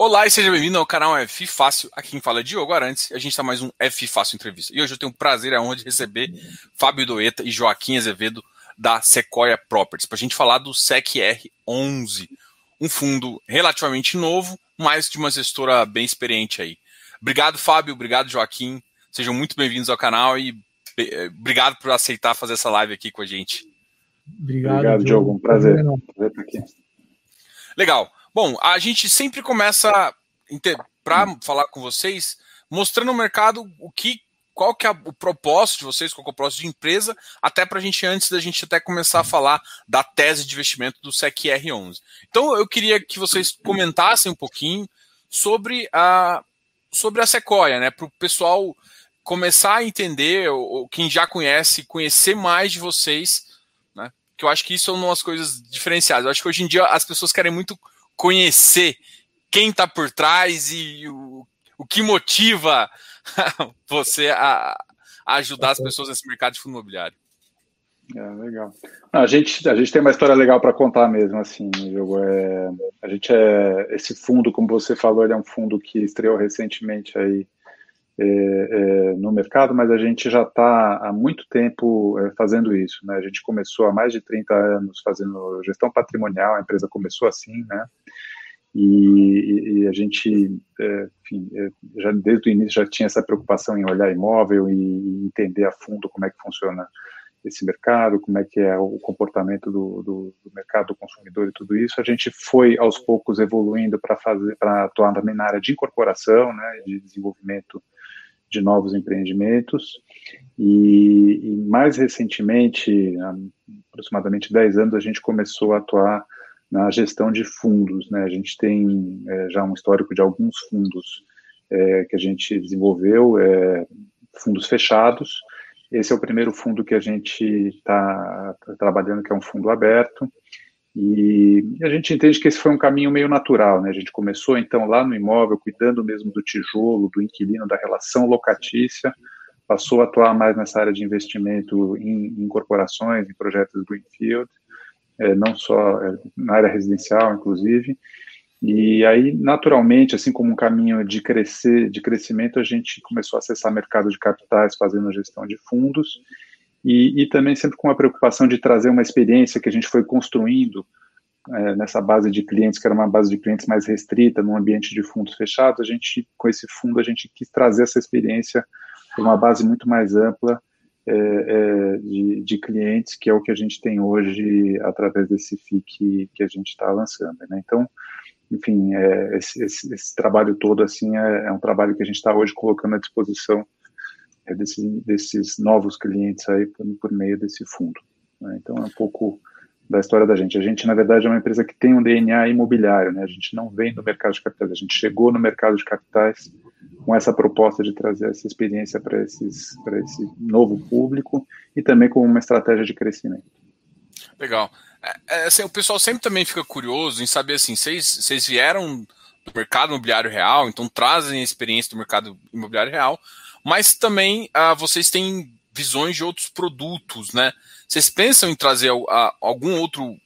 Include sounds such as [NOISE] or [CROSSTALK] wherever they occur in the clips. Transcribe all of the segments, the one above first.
Olá e seja bem-vindo ao canal F Fácil. Aqui quem fala é Diogo Arantes e a gente está mais um F Fácil Entrevista. E hoje eu tenho o prazer e a honra de receber Fábio Doeta e Joaquim Azevedo da Sequoia Properties para a gente falar do SECR11, um fundo relativamente novo, mas de uma gestora bem experiente aí. Obrigado, Fábio. Obrigado, Joaquim. Sejam muito bem-vindos ao canal e eh, obrigado por aceitar fazer essa live aqui com a gente. Obrigado, obrigado Diogo. Um prazer. prazer estar aqui. Legal. Bom, a gente sempre começa para falar com vocês, mostrando o mercado o que, qual que é o propósito de vocês, qual é o propósito de empresa, até para a gente, antes da gente até começar a falar da tese de investimento do SEC-R11. Então, eu queria que vocês comentassem um pouquinho sobre a, sobre a Sequoia, né, para o pessoal começar a entender, ou quem já conhece, conhecer mais de vocês, né, que eu acho que isso é uma das coisas diferenciadas. Eu acho que hoje em dia as pessoas querem muito conhecer quem está por trás e o, o que motiva [LAUGHS] você a, a, ajudar as pessoas nesse mercado de fundo imobiliário. É, legal. a, gente, a gente tem uma história legal para contar mesmo, assim, Diogo. É, a gente é, esse fundo, como você falou, ele é um fundo que estreou recentemente aí é, é, no mercado, mas a gente já está há muito tempo é, fazendo isso, né? A gente começou há mais de 30 anos fazendo gestão patrimonial, a empresa começou assim, né? E, e a gente, é, enfim, é, já desde o início já tinha essa preocupação em olhar imóvel e entender a fundo como é que funciona esse mercado, como é que é o comportamento do, do, do mercado do consumidor e tudo isso. A gente foi aos poucos evoluindo para fazer, para atuar também na área de incorporação, né, de desenvolvimento de novos empreendimentos. E, e, mais recentemente, aproximadamente 10 anos, a gente começou a atuar na gestão de fundos. Né? A gente tem é, já um histórico de alguns fundos é, que a gente desenvolveu, é, fundos fechados. Esse é o primeiro fundo que a gente está tá trabalhando, que é um fundo aberto. E a gente entende que esse foi um caminho meio natural, né? A gente começou então lá no imóvel, cuidando mesmo do tijolo, do inquilino, da relação locatícia, passou a atuar mais nessa área de investimento em, em corporações, em projetos Greenfield, não só é, na área residencial, inclusive. E aí, naturalmente, assim como um caminho de crescer, de crescimento, a gente começou a acessar mercado de capitais, fazendo gestão de fundos, e, e, também sempre com a preocupação de trazer uma experiência que a gente foi construindo é, nessa base de clientes, que era uma base de clientes mais restrita, num ambiente de fundos fechados, a gente, com esse fundo, a gente quis trazer essa experiência para uma base muito mais ampla é, é, de, de, clientes, que é o que a gente tem hoje através desse FIC que a gente está lançando. Né? Então, enfim, é, esse, esse, esse, trabalho todo assim é, é um trabalho que a gente está hoje colocando à disposição desses, desses novos clientes aí por, por meio desse fundo. Né? Então é um pouco da história da gente. A gente, na verdade, é uma empresa que tem um DNA imobiliário, né? A gente não vem do mercado de capitais, a gente chegou no mercado de capitais com essa proposta de trazer essa experiência para esses para esse novo público e também com uma estratégia de crescimento. Legal. É, é, assim, o pessoal sempre também fica curioso em saber assim, vocês, vocês vieram do mercado imobiliário real, então trazem a experiência do mercado imobiliário real, mas também uh, vocês têm visões de outros produtos, né? Vocês pensam em trazer uh, algum outro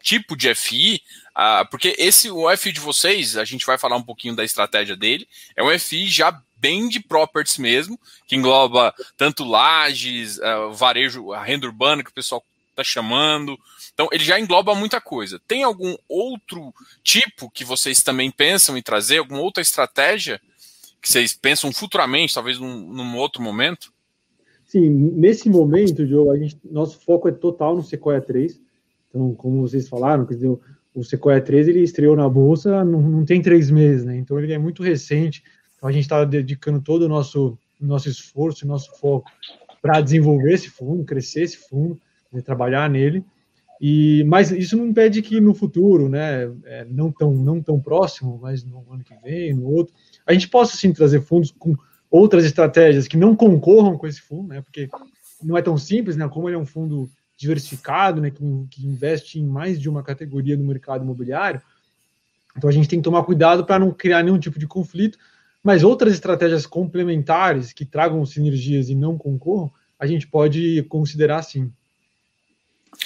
tipo de FI? Uh, ah, porque esse, o FI de vocês, a gente vai falar um pouquinho da estratégia dele, é um FI já bem de properties mesmo, que engloba tanto lajes, uh, varejo, a renda urbana que o pessoal está chamando. Então, ele já engloba muita coisa. Tem algum outro tipo que vocês também pensam em trazer? Alguma outra estratégia que vocês pensam futuramente, talvez num, num outro momento? Sim, nesse momento, Joe, a gente, nosso foco é total no Sequoia 3. Então, como vocês falaram, quer dizer, o Sequoia 3 ele estreou na bolsa não, não tem três meses, né? Então ele é muito recente. Então a gente está dedicando todo o nosso nosso esforço, nosso foco para desenvolver esse fundo, crescer esse fundo, né, trabalhar nele. E mas isso não impede que no futuro, né, é, não tão não tão próximo, mas no ano que vem, no outro, a gente possa sim trazer fundos com outras estratégias que não concorram com esse fundo, né? Porque não é tão simples, né? Como ele é um fundo diversificado, né? Que, que investe em mais de uma categoria do mercado imobiliário. Então a gente tem que tomar cuidado para não criar nenhum tipo de conflito. Mas outras estratégias complementares que tragam sinergias e não concorram, a gente pode considerar sim.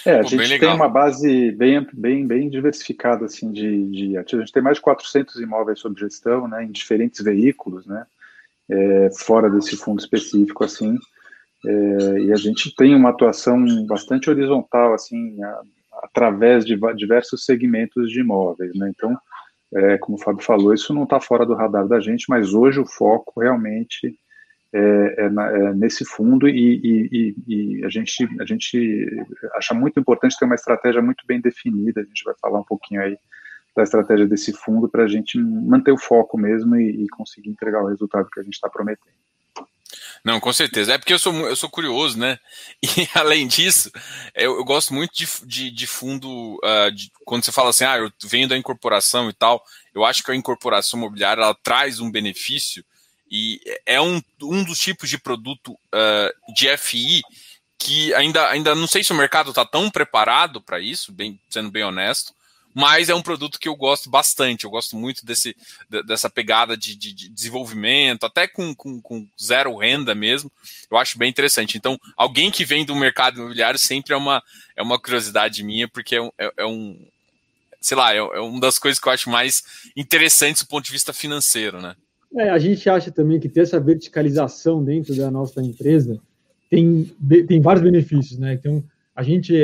É, a Pô, gente tem uma base bem, bem, bem diversificada assim, de, de ativos. A gente tem mais de 400 imóveis sob gestão, né, em diferentes veículos, né, é, fora desse fundo específico, assim, é, e a gente tem uma atuação bastante horizontal, assim, a, através de diversos segmentos de imóveis, né, então, é, como o Fábio falou, isso não está fora do radar da gente, mas hoje o foco realmente é, é, é, nesse fundo e, e, e, a, gente, a gente acha muito importante ter uma estratégia muito bem definida. A gente vai falar um pouquinho aí da estratégia desse fundo para a gente manter o foco mesmo e, e conseguir entregar o resultado que a gente está prometendo. Não, com certeza. É porque eu sou, eu sou curioso, né? [LAUGHS] E além disso, eu, eu gosto muito de, de, de fundo. Uh, de, quando você fala assim, ah, eu venho da incorporação e tal, eu acho que a incorporação imobiliária ela traz um benefício e é um, um dos tipos de produto uh, de FI que ainda, ainda não sei se o mercado está tão preparado para isso, bem, sendo bem honesto, mas é um produto que eu gosto bastante. Eu gosto muito desse, dessa pegada de, de, de desenvolvimento, até com, com, com, zero renda mesmo. Eu acho bem interessante. Então, alguém que vem do mercado imobiliário sempre é uma, é uma curiosidade minha, porque é um, é, é um sei lá, é, é uma das coisas que eu acho mais interessantes do ponto de vista financeiro, né? É, a gente acha também que ter essa verticalização dentro da nossa empresa tem, tem vários benefícios, né? Então, a gente,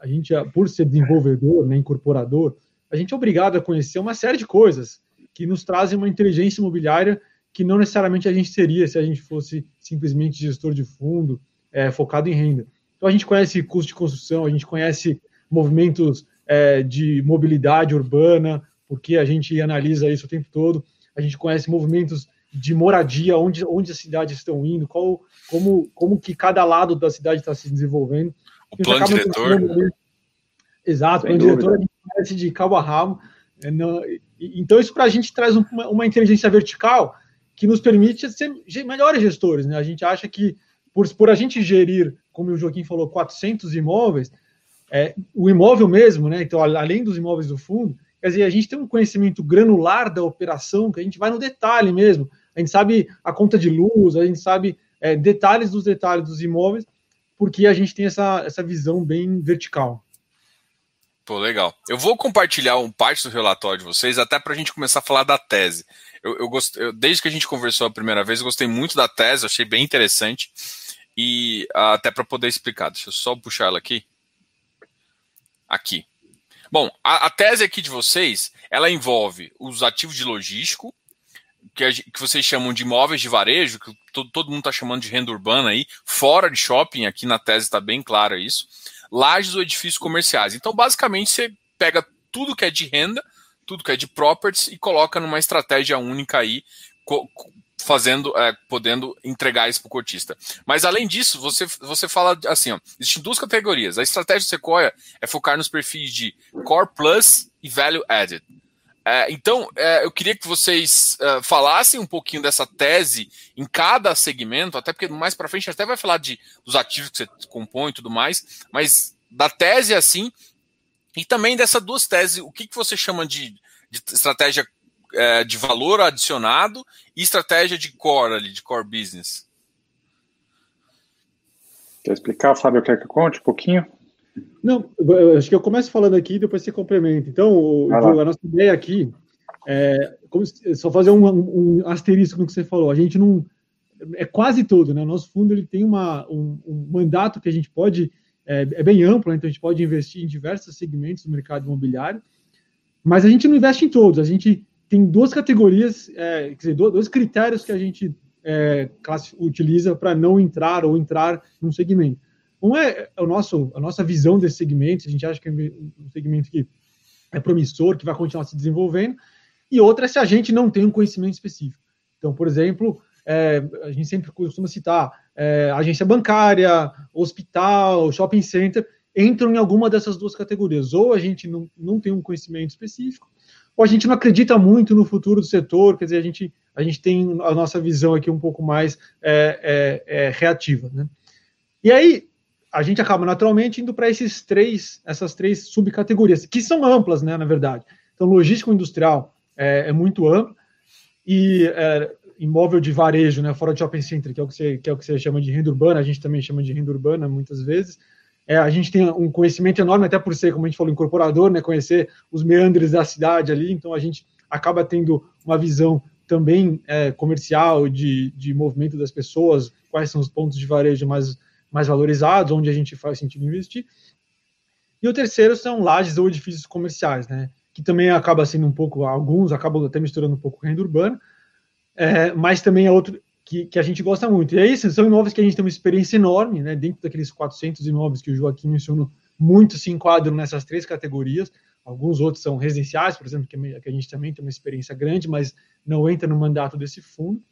a gente, por ser desenvolvedor, né, incorporador, a gente é obrigado a conhecer uma série de coisas que nos trazem uma inteligência imobiliária que não necessariamente a gente seria se a gente fosse simplesmente gestor de fundo, é, focado em renda. Então, a gente conhece custo de construção, a gente conhece movimentos é, de mobilidade urbana, porque a gente analisa isso o tempo todo a gente conhece movimentos de moradia, onde, onde as cidades estão indo, qual, como, como que cada lado da cidade está se desenvolvendo. O plano diretor. Exato, o plano diretor conhece de cabo a rabo. É, então, isso para a gente traz uma, uma, inteligência vertical que nos permite ser melhores gestores. Né? A gente acha que, por, por a gente gerir, como o Joaquim falou, 400 imóveis, é, o imóvel mesmo, né? então, além dos imóveis do fundo, Quer dizer, a gente tem um conhecimento granular da operação, que a gente vai no detalhe mesmo. A gente sabe a conta de luz, a gente sabe é, detalhes dos detalhes dos imóveis, porque a gente tem essa, essa visão bem vertical. Pô, legal. Eu vou compartilhar um parte do relatório de vocês, até para a gente começar a falar da tese. Eu, eu, gost... eu, desde que a gente conversou a primeira vez, gostei muito da tese, achei bem interessante. E até para poder explicar, deixa eu só puxar ela aqui. Aqui. Bom, a, a, tese aqui de vocês, ela envolve os ativos de logístico, que, a, que vocês chamam de imóveis de varejo, que todo, todo mundo está chamando de renda urbana aí, fora de shopping, aqui na tese está bem claro isso, lajes ou edifícios comerciais. Então, basicamente, você pega tudo que é de renda, tudo que é de properties e coloca numa estratégia única aí, fazendo, é, podendo entregar isso para o cotista. Mas além disso, você, você fala assim, ó, existem duas categorias. A estratégia do Sequoia é focar nos perfis de Core Plus e Value Added. É, então, é, eu queria que vocês é, falassem um pouquinho dessa tese em cada segmento, até porque mais para frente até vai falar de, dos ativos que você compõe e tudo mais, mas da tese assim, e também dessas duas teses, o que, que você chama de, de estratégia de valor adicionado e estratégia de core ali, de core business. Quer explicar, Fábio, quer que eu conte um pouquinho? Não, acho que eu começo falando aqui e depois você complementa. Então, a nossa ideia aqui é como, só fazer um, um, asterisco no que você falou. A gente não é quase todo, né? O nosso fundo ele tem uma, um, um mandato que a gente pode é, é bem amplo, né? então a gente pode investir em diversos segmentos do mercado imobiliário, mas a gente não investe em todos. A gente tem duas categorias, é, quer dizer, dois critérios que a gente é, utiliza para não entrar ou entrar num segmento. Um é, é o nosso, a nossa visão desse segmento, a gente acha que é um segmento que é promissor, que vai continuar se desenvolvendo, e outra é se a gente não tem um conhecimento específico. Então, por exemplo, é, a gente sempre costuma citar é, agência bancária, hospital, shopping center, entram em alguma dessas duas categorias. Ou a gente não, não tem um conhecimento específico, ou a gente não acredita muito no futuro do setor, quer dizer, a gente, a gente tem a nossa visão aqui um pouco mais é, é, é reativa. Né? E aí, a gente acaba naturalmente indo para esses três, essas três subcategorias, que são amplas, né, na verdade. Então, logístico industrial é, é muito amplo, e é, imóvel de varejo, né, fora de shopping center, que é, o que você, que é o que você chama de renda urbana, a gente também chama de renda urbana muitas vezes, é, a gente tem um conhecimento enorme, até por ser, como a gente falou, incorporador, né, conhecer os meandres da cidade ali, então a gente acaba tendo uma visão também é, comercial de, de movimento das pessoas, quais são os pontos de varejo mais, mais valorizados, onde a gente faz sentido investir. E o terceiro são lajes ou edifícios comerciais, né, que também acaba sendo um pouco, alguns acabam até misturando um pouco renda urbana, é, mas também é outro, que, que, a gente gosta muito. E é isso, são imóveis que a gente tem uma experiência enorme, né? Dentro daqueles 400 imóveis que o Joaquim mencionou, muitos se enquadram nessas três categorias. Alguns outros são residenciais, por exemplo, que a gente também tem uma experiência grande, mas não entra no mandato desse fundo.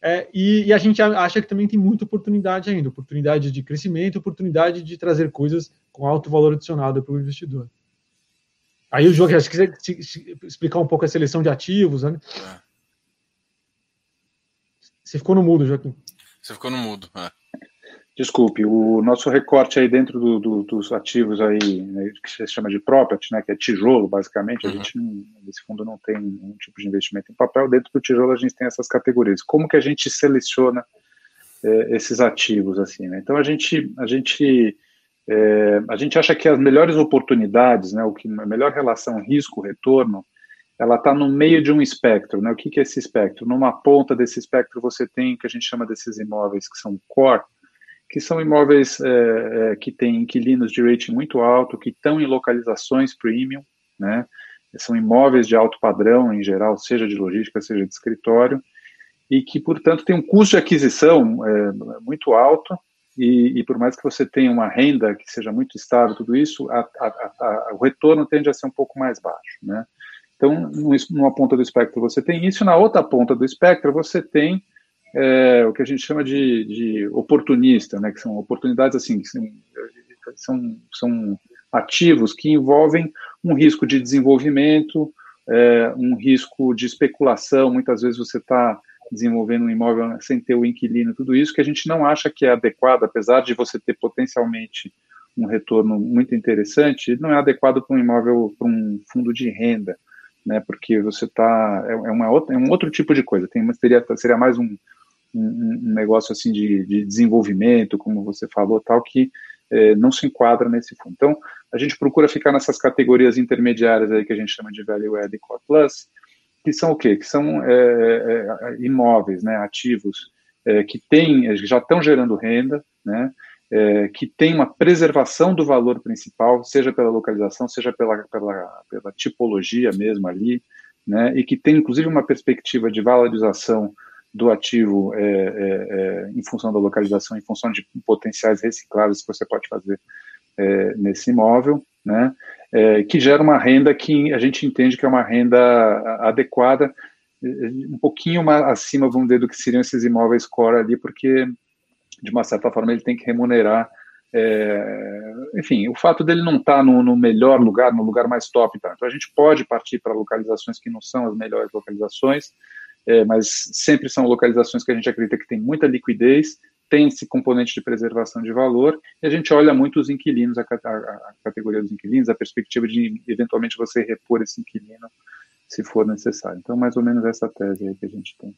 É, e, e, a gente acha que também tem muita oportunidade ainda, oportunidade de crescimento, oportunidade de trazer coisas com alto valor adicionado para o investidor. Aí o Joaquim, se quiser explicar um pouco a seleção de ativos, né? É. Você ficou no mudo, Joaquim. Você ficou no mudo. É. Desculpe, o nosso recorte aí dentro do, do, dos ativos aí, né, que se chama de property, né, que é tijolo, basicamente, uhum. a gente, não, esse fundo não tem nenhum tipo de investimento em papel, dentro do tijolo a gente tem essas categorias. Como que a gente seleciona é, esses ativos, assim, né? Então a gente, a gente, é, a gente acha que as melhores oportunidades, né, o que a melhor relação risco-retorno, ela está no meio de um espectro. Né? O que, que é esse espectro? Numa ponta desse espectro você tem o que a gente chama desses imóveis que são core, que são imóveis é, é, que têm inquilinos de rating muito alto, que estão em localizações premium, né? são imóveis de alto padrão em geral, seja de logística, seja de escritório, e que, portanto, tem um custo de aquisição é, muito alto, e, e, por mais que você tenha uma renda que seja muito estável, tudo isso, a, a, a, o retorno tende a ser um pouco mais baixo, né? Então, numa ponta do espectro você tem isso, na outra ponta do espectro você tem é, o que a gente chama de, de, oportunista, né, que são oportunidades assim, que são, são ativos que envolvem um risco de desenvolvimento, é, um risco de especulação, muitas vezes você está desenvolvendo um imóvel sem ter o inquilino, tudo isso que a gente não acha que é adequado, apesar de você ter potencialmente um retorno muito interessante, não é adequado para um imóvel, para um fundo de renda né? Porque você está é, é, uma outra, é um outro tipo de coisa. Tem seria seria mais um, um, negócio assim de, de, desenvolvimento, como você falou, tal que é, não se enquadra nesse fundo. Então a gente procura ficar nessas categorias intermediárias aí que a gente chama de value add e core plus, que são o quê? Que são é, é, imóveis, né? Ativos é, que tem, já estão gerando renda, né? é, que tem uma preservação do valor principal, seja pela localização, seja pela, pela, pela tipologia mesmo ali, né, e que tem inclusive uma perspectiva de valorização do ativo é, é, é em função da localização, em função de potenciais recicláveis que você pode fazer é, nesse imóvel, né, é, que gera uma renda que a gente entende que é uma renda adequada, um pouquinho mais acima, vamos dizer, do que seriam esses imóveis core ali, porque de uma certa forma, ele tem que remunerar. É, enfim, o fato dele não estar tá no, no, melhor lugar, no lugar mais top, tá? então a gente pode partir para localizações que não são as melhores localizações, é, mas sempre são localizações que a gente acredita que tem muita liquidez, tem esse componente de preservação de valor, e a gente olha muito os inquilinos, a, a, a categoria dos inquilinos, a perspectiva de eventualmente você repor esse inquilino se for necessário. Então, mais ou menos essa tese aí que a gente tem.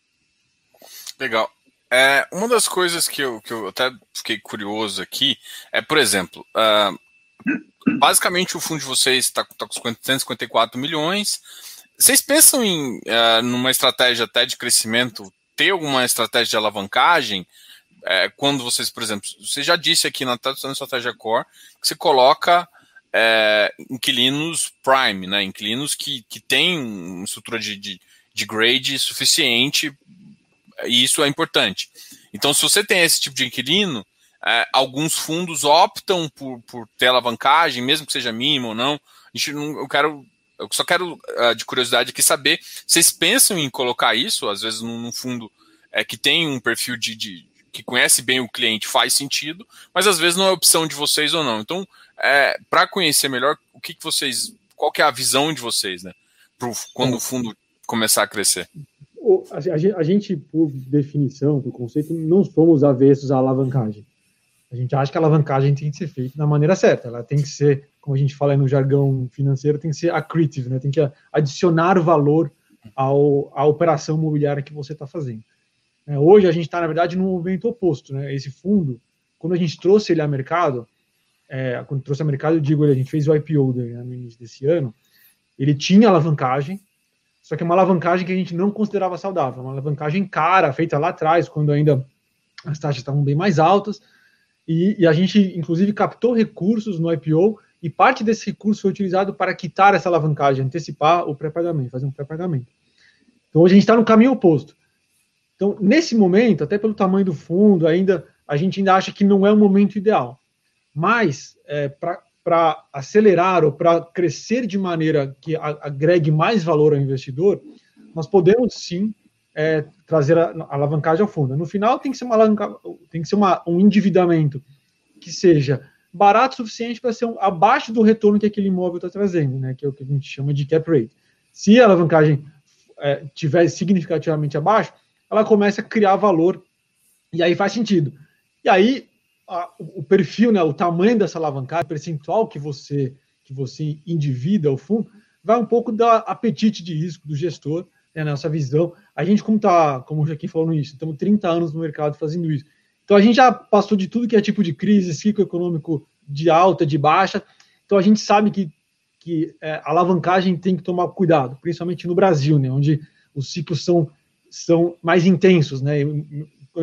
Legal. É, uma das coisas que eu, que eu até fiquei curioso aqui é, por exemplo, uh, basicamente o fundo de vocês está tá com 154 milhões. Vocês pensam em uh, numa estratégia até de crescimento, ter alguma estratégia de alavancagem? É, quando vocês, por exemplo, você já disse aqui na, na estratégia core que você coloca é, inquilinos prime, né? Inquilinos que, que têm uma estrutura de, de, de grade suficiente e isso é importante. Então, se você tem esse tipo de inquilino, é, alguns fundos optam por, por ter alavancagem, mesmo que seja mínimo ou não. A gente não, eu quero, eu só quero uh, de curiosidade aqui saber, vocês pensam em colocar isso, às vezes num, num fundo é, que tem um perfil de, de, que conhece bem o cliente, faz sentido, mas às vezes não é opção de vocês ou não. Então, é, para conhecer melhor, o que, que vocês, qual que é a visão de vocês, né, pro, quando o fundo começar a crescer? a, gente, por definição, por conceito, não somos avessos à alavancagem. A gente acha que a alavancagem tem que ser feita da maneira certa. Ela tem que ser, como a gente fala no jargão financeiro, tem que ser accretive, né? tem que adicionar valor ao, à operação imobiliária que você está fazendo. É, hoje a gente está, na verdade, num movimento oposto. Né? Esse fundo, quando a gente trouxe ele ao mercado, é, quando trouxe ao mercado, eu digo, a gente fez o IPO né, no início desse ano, ele tinha alavancagem, só que é uma alavancagem que a gente não considerava saudável, uma alavancagem cara, feita lá atrás, quando ainda as taxas estavam bem mais altas, e, e a gente, inclusive, captou recursos no IPO, e parte desse recurso foi utilizado para quitar essa alavancagem, antecipar o pré-pagamento, fazer um pré-pagamento. Então, hoje a gente está no caminho oposto. Então, nesse momento, até pelo tamanho do fundo, ainda a gente ainda acha que não é o momento ideal. Mas, é, para acelerar ou para crescer de maneira que agregue mais valor ao investidor, nós podemos sim é, trazer a, a, alavancagem ao fundo. No final, tem que ser, uma tem que ser uma, um endividamento que seja barato o suficiente para ser um, abaixo do retorno que aquele imóvel está trazendo, né, que é o que a gente chama de cap rate. Se a alavancagem é, significativamente abaixo, ela começa a criar valor e aí faz sentido. E aí a, o perfil, né, o tamanho dessa alavancagem, o percentual que você que você endivida o fundo, vai um pouco da apetite de risco do gestor, né, nessa visão. A gente, como tá, como o Joaquim falou no início, estamos 30 anos no mercado fazendo isso. Então a gente já passou de tudo que é tipo de crise, ciclo econômico de alta, de baixa. Então a gente sabe que, que é, alavancagem tem que tomar cuidado, principalmente no Brasil, né, onde os ciclos são, são mais intensos, né,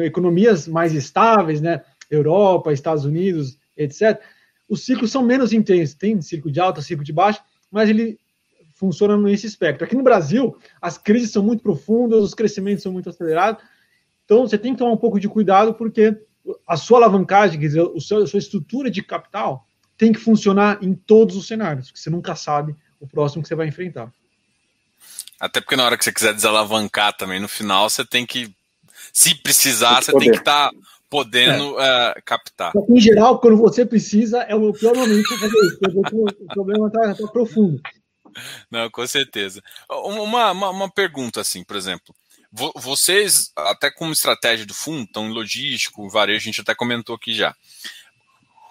economias mais estáveis, né, Europa, Estados Unidos, etc. Os ciclos são menos intensos, tem ciclo de alta, ciclo de baixa, mas ele funciona nesse espectro. Aqui no Brasil, as crises são muito profundas, os crescimentos são muito acelerados, então, você tem que tomar um pouco de cuidado, porque a sua alavancagem, quer dizer, a sua estrutura de capital tem que funcionar em todos os cenários, porque você nunca sabe o próximo que você vai enfrentar. Até porque na hora que você quiser desalavancar também, no final, você tem que, se precisar, você tem que estar tá podendo é. uh, captar. Em geral, quando você precisa, é o pior momento para fazer isso, porque o problema está tá profundo. Não, com certeza. Uma, uma, uma pergunta, assim, por exemplo vocês, até como estratégia do fundo, estão em logístico, varejo, a gente até comentou aqui já.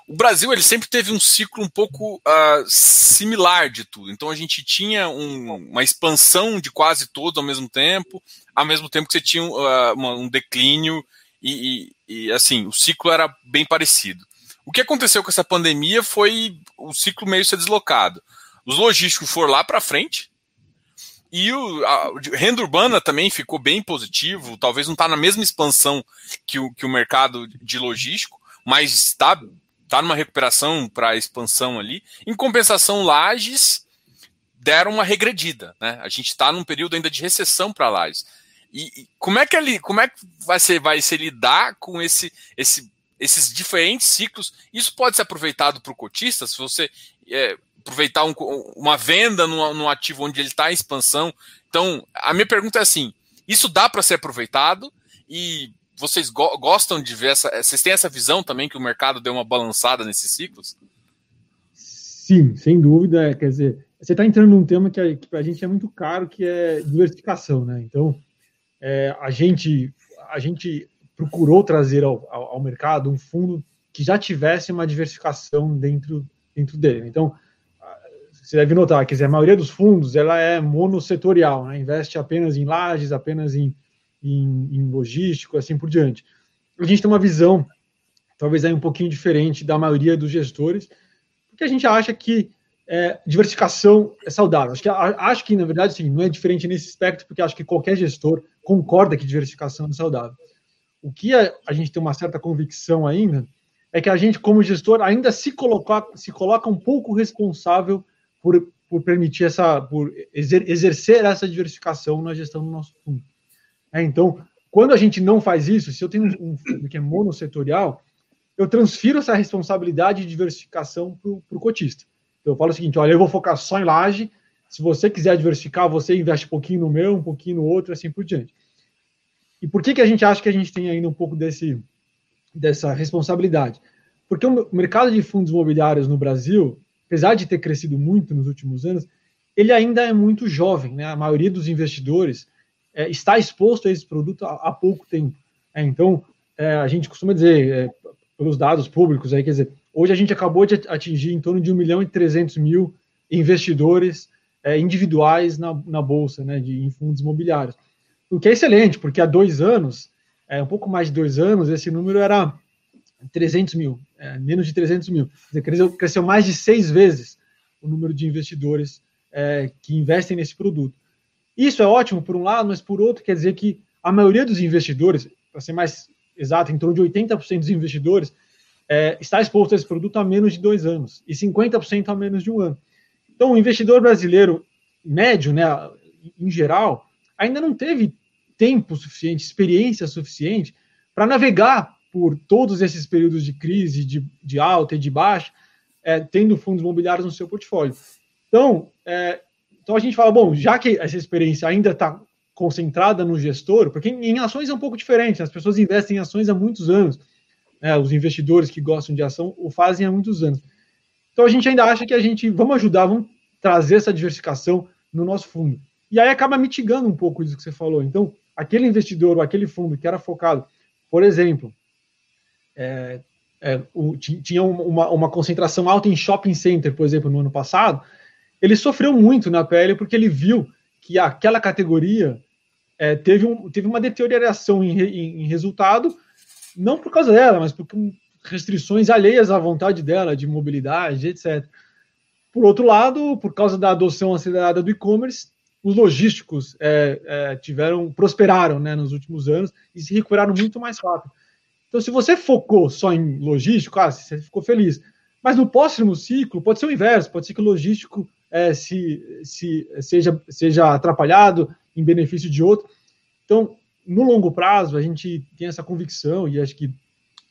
O Brasil ele sempre teve um ciclo um pouco uh, similar de tudo. Então a gente tinha um, uma expansão de quase todos ao mesmo tempo, ao mesmo tempo que você tinha uh, uma, um declínio e, e, e, assim o ciclo era bem parecido. O que aconteceu com essa pandemia foi o ciclo meio ser deslocado. Os logísticos foram lá para frente, e o, a, renda urbana também ficou bem positivo, talvez não está na mesma expansão que o, que o mercado de logístico, mas está tá numa recuperação para expansão ali. Em compensação, lajes deram uma regredida. Né? A gente está num período ainda de recessão para lajes. E, e, como é que ele, como é que vai ser, vai ser lidar com esse, esse, esses diferentes ciclos? Isso pode ser aproveitado para o cotista, se você é, aproveitar um, uma venda no, no, ativo onde ele está em expansão. Então, a minha pergunta é assim: isso dá para ser aproveitado e vocês go gostam de ver essa. Vocês têm essa visão também que o mercado deu uma balançada nesses ciclos? Sim, sem dúvida. Quer dizer, você está entrando num tema que, que para a gente é muito caro, que é diversificação, né? Então, é, a gente a gente procurou trazer ao, ao, ao mercado um fundo que já tivesse uma diversificação dentro dentro dele. Então, você deve notar que a maioria dos fundos ela é monossetorial, né? investe apenas em lajes, apenas em, em, em, logístico, assim por diante. A gente tem uma visão, talvez aí um pouquinho diferente da maioria dos gestores, porque a gente acha que é, diversificação é saudável. Acho que, acho que, na verdade, sim, não é diferente nesse aspecto, porque acho que qualquer gestor concorda que diversificação é saudável. O que a, a gente tem uma certa convicção ainda é que a gente, como gestor, ainda se, coloca, se coloca um pouco responsável por, por permitir essa, por exer, exercer essa diversificação na gestão do nosso fundo. É, então, quando a gente não faz isso, se eu tenho um fundo que é monossetorial, eu transfiro essa responsabilidade de diversificação para o cotista. Então, eu falo o seguinte: olha, eu vou focar só em laje. Se você quiser diversificar, você investe um pouquinho no meu, um pouquinho no outro, assim por diante. E por que, que a gente acha que a gente tem ainda um pouco desse, dessa responsabilidade? Porque o mercado de fundos imobiliários no Brasil apesar de ter crescido muito nos últimos anos, ele ainda é muito jovem. Né? A maioria dos investidores é, está exposto a esse produto há, há pouco tempo. É, então, é, a gente costuma dizer, é, pelos dados públicos, aí, quer dizer, hoje a gente acabou de atingir em torno de 1 milhão e 300 mil investidores é, individuais na, na Bolsa, né, de, em fundos imobiliários. O que é excelente, porque há dois anos, é, um pouco mais de dois anos, esse número era 300 mil, é, menos de 300 mil. Dizer, cresceu, cresceu, mais de seis vezes o número de investidores é, que investem nesse produto. Isso é ótimo por um lado, mas por outro quer dizer que a maioria dos investidores, para ser mais exato, em torno de 80% dos investidores, é, está exposto a esse produto há menos de dois anos e 50% há menos de um ano. Então, o investidor brasileiro médio, né, em geral, ainda não teve tempo suficiente, experiência suficiente para navegar por todos esses períodos de crise, de, de alta e de baixa, é, tendo fundos imobiliários no seu portfólio. Então, é, então a gente fala, bom, já que essa experiência ainda está concentrada no gestor, porque em, ações é um pouco diferente, as pessoas investem em ações há muitos anos, né, os investidores que gostam de ação o fazem há muitos anos. Então a gente ainda acha que a gente, vamos ajudar, vamos trazer essa diversificação no nosso fundo. E aí acaba mitigando um pouco isso que você falou. Então, aquele investidor ou aquele fundo que era focado, por exemplo, é, é, o, tinha uma, uma, concentração alta em shopping center, por exemplo, no ano passado, ele sofreu muito na pele porque ele viu que aquela categoria é, teve, um, teve uma deterioração em, em, em, resultado, não por causa dela, mas por restrições alheias à vontade dela, de mobilidade, etc. Por outro lado, por causa da adoção acelerada do e-commerce, os logísticos é, é, tiveram prosperaram né, nos últimos anos e se recuperaram muito mais rápido. Então, se você focou só em logístico, ah, você ficou feliz. Mas no próximo ciclo pode ser o inverso, pode ser que o logístico é, se, se seja, seja atrapalhado em benefício de outro. Então, no longo prazo, a gente tem essa convicção, e acho que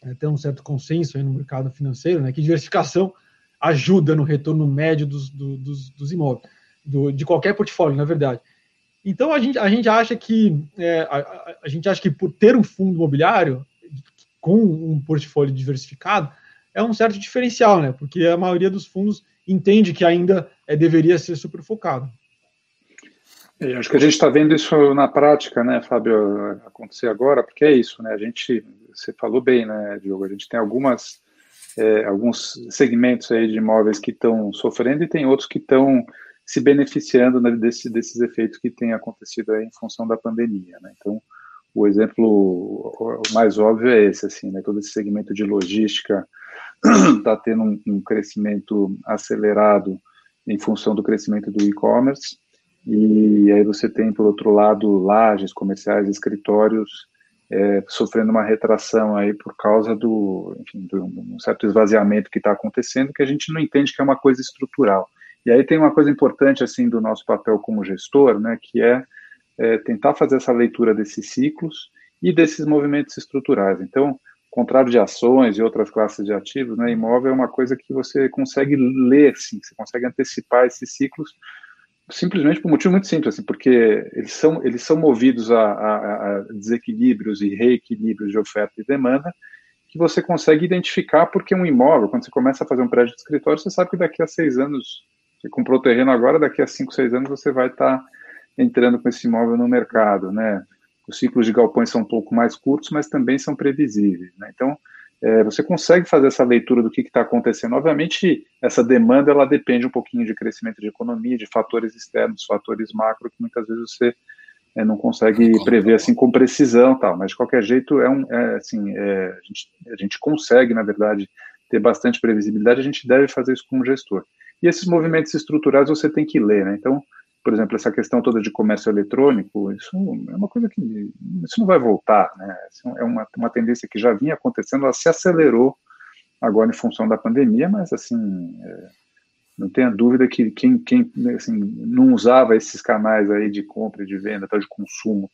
é, tem um certo consenso no mercado financeiro, né, que diversificação ajuda no retorno médio dos, do, dos, dos imóveis, do, de qualquer portfólio, na verdade. Então, a gente, a gente acha que é, a, a, gente acha que por ter um fundo imobiliário com um portfólio diversificado é um certo diferencial, né? Porque a maioria dos fundos entende que ainda é, deveria ser super focado. Eu acho que a gente está vendo isso na prática, né, Fábio, acontecer agora, porque é isso, né? A gente, você falou bem, né, Diogo? A gente tem algumas, é, alguns segmentos aí de imóveis que estão sofrendo e tem outros que estão se beneficiando né, desse, desses efeitos que têm acontecido aí em função da pandemia, né? Então, o exemplo mais óbvio é esse, assim, né? Todo esse segmento de logística está [CLEARS THROAT] tendo um, um, crescimento acelerado em função do crescimento do e-commerce, e aí você tem, por outro lado, lajes comerciais, escritórios é, sofrendo uma retração aí por causa do, enfim, do um certo esvaziamento que está acontecendo, que a gente não entende que é uma coisa estrutural. E aí tem uma coisa importante, assim, do nosso papel como gestor, né, que é, é tentar fazer essa leitura desses ciclos e desses movimentos estruturais. Então, contrário de ações e outras classes de ativos, né, imóvel é uma coisa que você consegue ler, sim, você consegue antecipar esses ciclos simplesmente por um motivo muito simples, assim, porque eles são, eles são movidos a, a, a, desequilíbrios e reequilíbrios de oferta e demanda que você consegue identificar porque um imóvel, quando você começa a fazer um prédio de escritório, você sabe que daqui a seis anos, você comprou o terreno agora, daqui a cinco, seis anos você vai estar tá entrando com esse imóvel no mercado, né? Os ciclos de galpões são um pouco mais curtos, mas também são previsíveis. Né? Então, é, você consegue fazer essa leitura do que está acontecendo. Obviamente, essa demanda ela depende um pouquinho de crescimento de economia, de fatores externos, fatores macro, que muitas vezes você é, não consegue prever assim com precisão, tal. Mas de qualquer jeito é um, é, assim, é, a, gente, a gente consegue, na verdade, ter bastante previsibilidade. A gente deve fazer isso como gestor. E esses movimentos estruturais você tem que ler, né? Então por exemplo, essa questão toda de comércio eletrônico, isso é uma coisa que isso não vai voltar, né? É uma, uma tendência que já vinha acontecendo, ela se acelerou agora em função da pandemia, mas assim, é, não tenha dúvida que quem, quem assim, não usava esses canais aí de compra e de venda, de consumo,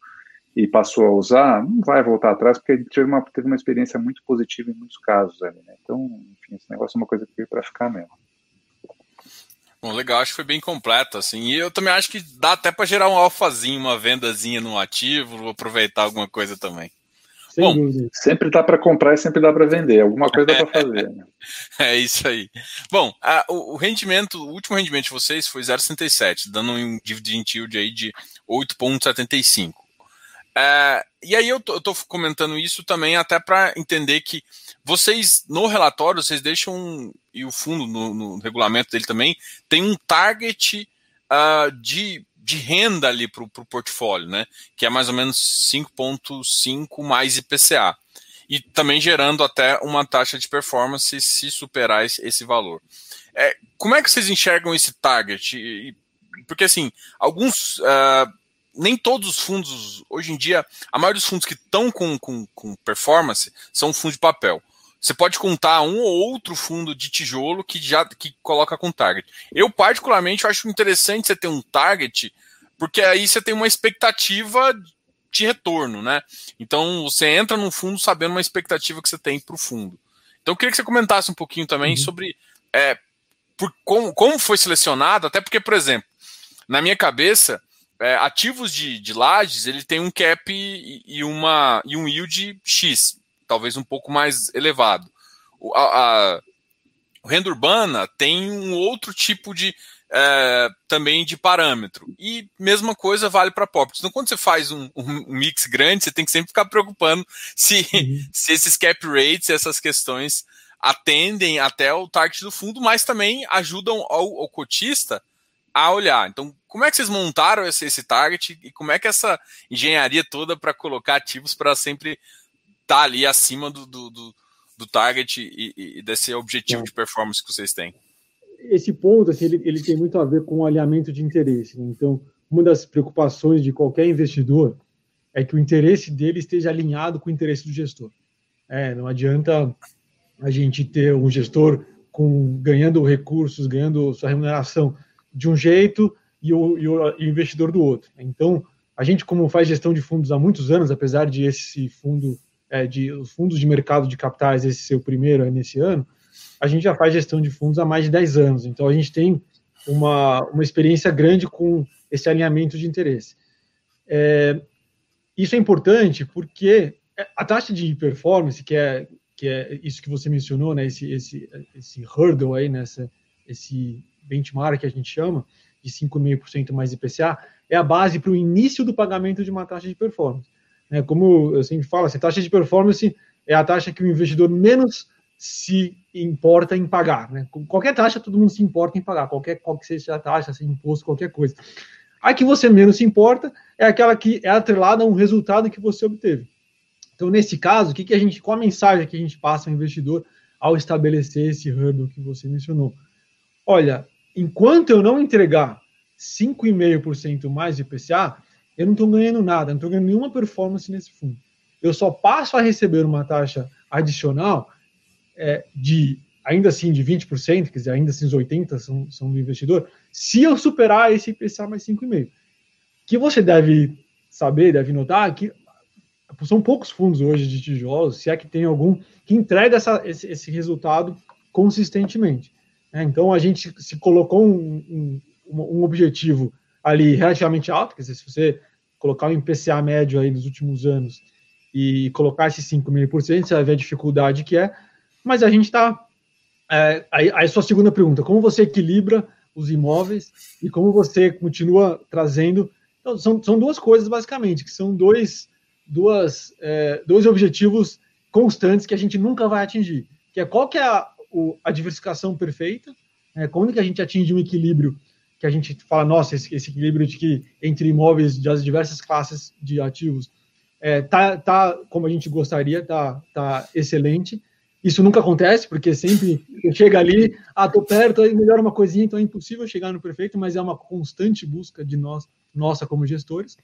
e passou a usar, não vai voltar atrás, porque teve uma, teve uma experiência muito positiva em muitos casos ali, né? Então, enfim, esse negócio é uma coisa que veio para ficar mesmo. Bom, legal, acho que foi bem completo, assim. E eu também acho que dá até para gerar um alfazinho, uma vendazinha no ativo, aproveitar alguma coisa também. Sem Bom, dúvida. sempre dá para comprar e sempre dá para vender. Alguma coisa dá para fazer. Né? [LAUGHS] é isso aí. Bom, a, o, o, rendimento, o último rendimento de vocês foi 0,67, dando um dividend yield aí de 8,75. É, e aí eu tô, eu tô, comentando isso também até para entender que vocês, no relatório, vocês deixam, e o fundo, no, no regulamento dele também, tem um target uh, de, de renda ali para o portfólio, né? Que é mais ou menos 5,5 mais IPCA. e também gerando até uma taxa de performance se superar esse, valor. É, como é que vocês enxergam esse target? Porque assim, alguns. Uh, nem todos os fundos, hoje em dia, a maioria dos fundos que estão com, com, com performance são fundos de papel. Você pode contar um ou outro fundo de tijolo que já que coloca com target. Eu, particularmente, acho interessante você ter um target, porque aí você tem uma expectativa de retorno, né? Então você entra no fundo sabendo uma expectativa que você tem para o fundo. Então eu queria que você comentasse um pouquinho também uhum. sobre é, por, como, como foi selecionado, até porque, por exemplo, na minha cabeça, é, ativos de, de lajes, ele tem um cap e, e, uma, e um yield X talvez um pouco mais elevado. O, a, a, o renda urbana tem um outro tipo de é, também de parâmetro. E mesma coisa vale para pop. Então, quando você faz um, um, mix grande, você tem que sempre ficar preocupando se, uhum. [LAUGHS] se esses cap rates, essas questões atendem até o target do fundo, mas também ajudam ao, ao cotista a olhar. Então, como é que vocês montaram esse, esse target e como é que essa engenharia toda para colocar ativos para sempre tá ali acima do, do, do, do target e, e, desse objetivo é. de performance que vocês têm? Esse ponto, assim, ele, ele tem muito a ver com o alinhamento de interesse. Né? Então, uma das preocupações de qualquer investidor é que o interesse dele esteja alinhado com o interesse do gestor. É, não adianta a gente ter um gestor com ganhando recursos, ganhando sua remuneração de um jeito e o, e o, e o investidor do outro. Então, a gente, como faz gestão de fundos há muitos anos, apesar de esse fundo é, de os fundos de mercado de capitais, esse ser o primeiro é nesse ano, a gente já faz gestão de fundos há mais de 10 anos. Então, a gente tem uma, uma experiência grande com esse alinhamento de interesse. É, isso é importante porque a taxa de performance, que é, que é isso que você mencionou, né, esse, esse, esse hurdle aí, nessa, esse benchmark que a gente chama, de 5,5% mais IPCA, é a base para o início do pagamento de uma taxa de performance. É, como eu sempre falo, assim, taxa de performance é a taxa que o investidor menos se importa em pagar. Né? Qualquer taxa, todo mundo se importa em pagar, qualquer qual que seja a taxa, se imposto, qualquer coisa. A que você menos se importa é aquela que é atrelada a um resultado que você obteve. Então, nesse caso, o que, que a gente, qual a mensagem que a gente passa ao investidor ao estabelecer esse hurdle que você mencionou? Olha, enquanto eu não entregar 5,5% mais de IPCA, eu não estou ganhando nada, não estou ganhando nenhuma performance nesse fundo. Eu só passo a receber uma taxa adicional é, de, ainda assim, de 20%, quer dizer, ainda assim os 80% são, são do investidor, se eu superar esse IPCA mais 5,5%. que você deve saber, deve notar que são poucos fundos hoje de tijolos, se é que tem algum, que entrega essa, esse, esse resultado consistentemente. É, então, a gente se colocou um, um, um objetivo ali relativamente alto, quer dizer, se você colocar o IPCA médio aí dos últimos anos e colocar esses 5,5%, você vai ver a dificuldade que é, mas a gente está. É, aí, aí, sua segunda pergunta: como você equilibra os imóveis e como você continua trazendo. Então, são, são duas coisas, basicamente, que são dois, duas, é, dois objetivos constantes que a gente nunca vai atingir. Que é qual que é a, o, a diversificação perfeita, é, quando que a gente atinge um equilíbrio que a gente fala, nossa, esse, esse equilíbrio de que entre imóveis das diversas classes de ativos é, tá, tá como a gente gostaria, tá, tá excelente. Isso nunca acontece, porque sempre chega ali, ah, tô perto, aí melhora uma coisinha, então é impossível chegar no perfeito, mas é uma constante busca de nós, nossa como gestores.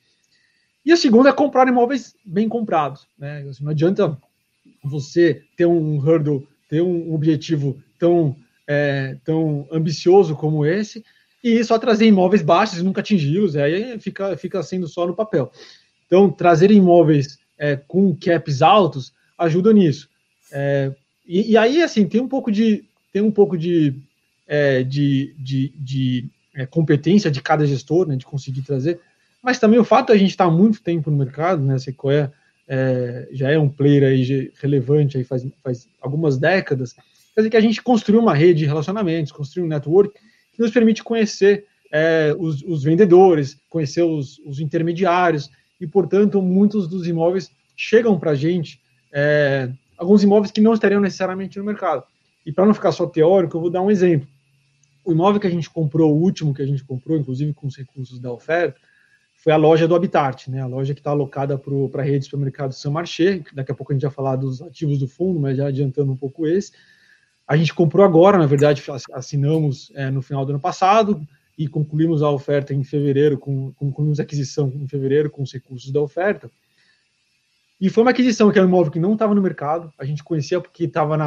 E a segunda é comprar imóveis bem comprados, né? Assim, não adianta você ter um hurdle, ter um objetivo tão, é, tão ambicioso como esse, e só trazer imóveis baixos e nunca atingi-los, aí fica, fica sendo só no papel. Então, trazer imóveis é, com caps altos ajuda nisso. É, e, e, aí, assim, tem um pouco de, tem um pouco de, é, de, de, de é, competência de cada gestor, né, de conseguir trazer, mas também o fato de a gente estar muito tempo no mercado, né, Sequoia é, já é um player aí relevante aí faz, faz algumas décadas, quer dizer que a gente construiu uma rede de relacionamentos, construiu um network que nos permite conhecer é, os, os, vendedores, conhecer os, os, intermediários, e, portanto, muitos dos imóveis chegam para a gente, é, alguns imóveis que não estariam necessariamente no mercado. E para não ficar só teórico, eu vou dar um exemplo. O imóvel que a gente comprou, o último que a gente comprou, inclusive com os recursos da oferta, foi a loja do Habitat, né? A loja que está alocada para a rede de supermercado São Marché. Daqui a pouco a gente vai falar dos ativos do fundo, mas já adiantando um pouco esse. A gente comprou agora, na verdade, assinamos é, no final do ano passado e concluímos a oferta em fevereiro, com, concluímos a aquisição em fevereiro com os recursos da oferta. E foi uma aquisição que era um imóvel que não estava no mercado, a gente conhecia porque estava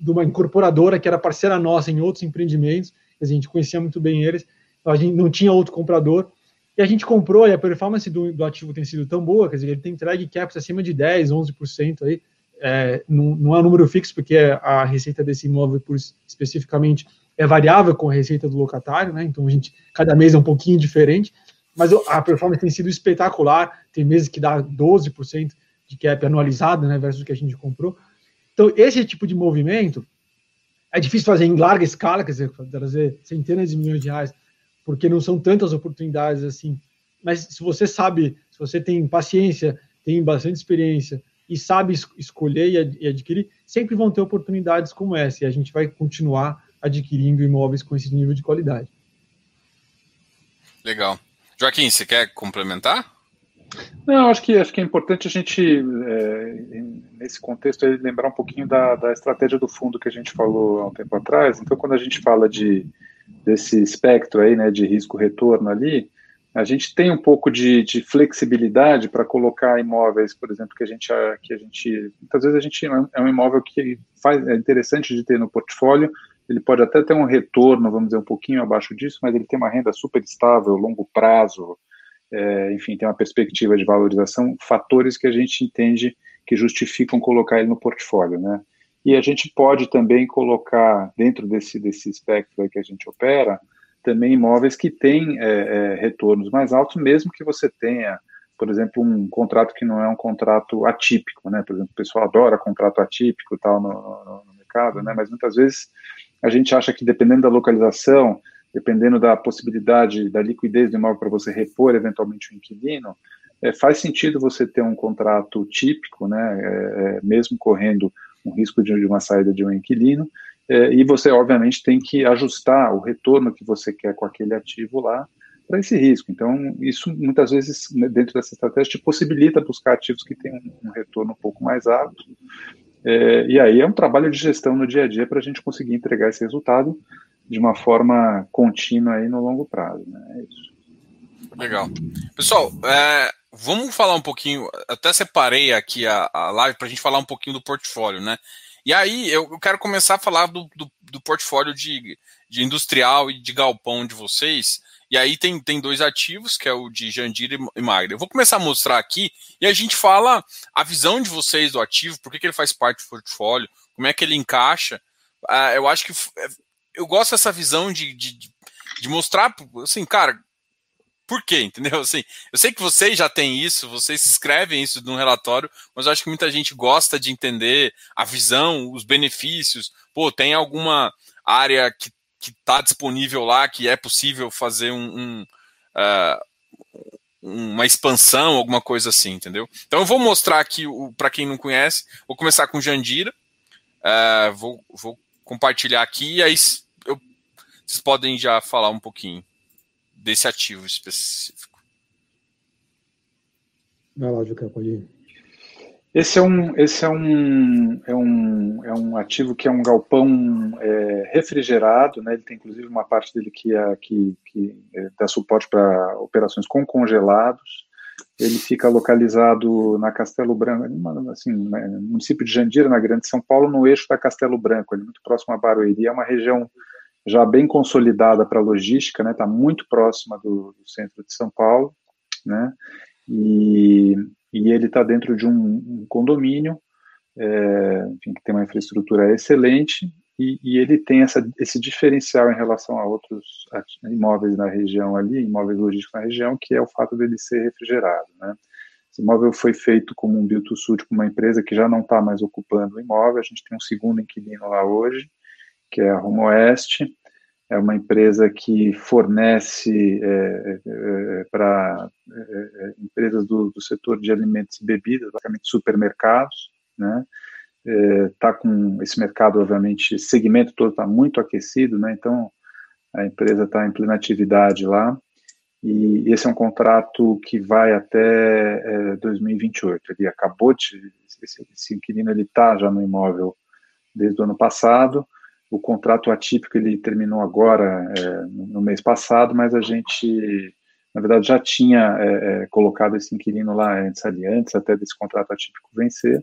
de uma incorporadora que era parceira nossa em outros empreendimentos, a gente conhecia muito bem eles, então a gente não tinha outro comprador, e a gente comprou, e a performance do, do ativo tem sido tão boa, quer dizer, ele tem entregue caps acima de 10, 11% aí, é, não, não é um número fixo, porque a receita desse imóvel, por, especificamente, é variável com a receita do locatário, né? Então a gente, cada mês é um pouquinho diferente, mas a performance tem sido espetacular, tem meses que dá 12% de cap anualizado, né, versus o que a gente comprou. Então, esse tipo de movimento é difícil fazer em larga escala, quer dizer, trazer centenas de milhões de reais, porque não são tantas oportunidades assim. Mas se você sabe, se você tem paciência, tem bastante experiência e sabe escolher e adquirir, sempre vão ter oportunidades como essa, e a gente vai continuar adquirindo imóveis com esse nível de qualidade. Legal. Joaquim, você quer complementar? Não, acho que acho que é importante a gente é, nesse contexto lembrar um pouquinho da, da estratégia do fundo que a gente falou há um tempo atrás. Então, quando a gente fala de desse espectro aí, né, de risco retorno ali, a gente tem um pouco de, de flexibilidade para colocar imóveis, por exemplo, que a gente que a gente muitas vezes a gente é um imóvel que faz é interessante de ter no portfólio. Ele pode até ter um retorno, vamos dizer, um pouquinho abaixo disso, mas ele tem uma renda super estável, longo prazo, é, enfim, tem uma perspectiva de valorização, fatores que a gente entende que justificam colocar ele no portfólio, né? E a gente pode também colocar dentro desse, desse espectro que a gente opera, também imóveis que têm é, é, retornos mais altos, mesmo que você tenha, por exemplo, um contrato que não é um contrato atípico, né? Por exemplo, o pessoal adora contrato atípico tal no, no, no mercado, né? Mas muitas vezes a gente acha que dependendo da localização, dependendo da possibilidade da liquidez do imóvel para você repor eventualmente o inquilino, é, faz sentido você ter um contrato típico, né, é, é, mesmo correndo um risco de, de, uma saída de um inquilino, é, e você obviamente tem que ajustar o retorno que você quer com aquele ativo lá para esse risco. Então, isso muitas vezes, né, dentro dessa estratégia, te possibilita buscar ativos que têm um, retorno um pouco mais alto, é, e aí é um trabalho de gestão no dia a dia para a gente conseguir entregar esse resultado de uma forma contínua aí no longo prazo. Né? É isso. Legal. Pessoal, é, vamos falar um pouquinho. Até separei aqui a, a live para a gente falar um pouquinho do portfólio, né? E aí eu, quero começar a falar do, do, do, portfólio de, de industrial e de galpão de vocês. E aí tem, tem dois ativos, que é o de Jandira e Magda. Eu vou começar a mostrar aqui e a gente fala a visão de vocês do ativo, por que, que ele faz parte do portfólio, como é que ele encaixa. Uh, eu acho que é, eu gosto dessa visão de, de, de mostrar, assim, cara, por quê, entendeu? [LAUGHS] Assim, eu sei que vocês já têm isso, vocês escrevem isso num relatório, mas eu acho que muita gente gosta de entender a visão, os benefícios. Pô, tem alguma área que está disponível lá que é possível fazer um, um uh, uma expansão, alguma coisa assim, entendeu? Então eu vou mostrar aqui, para quem não conhece, vou começar com Jandira, uh, vou, vou compartilhar aqui e aí vocês podem já falar um pouquinho desse ativo específico. Vai lá, Juca, pode ir. Esse é um, esse é um, é um, é um ativo que é um galpão é, refrigerado, né? Ele tem inclusive uma parte dele que, é, que, que é, dá suporte para operações com congelados. Ele fica localizado na Castelo Branco, assim, né, no município de Jandira, na Grande São Paulo, no eixo da Castelo Branco, ele muito próximo a Barueri. É uma região já bem consolidada para logística, né? Está muito próxima do, do, centro de São Paulo, né? E, e ele está dentro de um, um condomínio, é, enfim, que tem uma infraestrutura excelente e, e ele tem essa, esse diferencial em relação a outros imóveis na região ali, imóveis logísticos na região, que é o fato dele ser refrigerado, né? Esse imóvel foi feito como um build to suit com uma empresa que já não está mais ocupando o imóvel. A gente tem um segundo inquilino lá hoje, que é a Rumo Oeste. É uma empresa que fornece é, é, é para é, é, empresas do, do, setor de alimentos e bebidas, basicamente supermercados, né? Está é, com esse mercado, obviamente, segmento todo está muito aquecido, né? Então a empresa está em plena atividade lá e esse é um contrato que vai até é, 2028. Ele acabou de esse, esse inquilino ele está já no imóvel desde o ano passado. O contrato atípico ele terminou agora é, no mês passado, mas a gente na verdade já tinha é, é colocado esse inquilino lá antes ali antes até desse contrato atípico vencer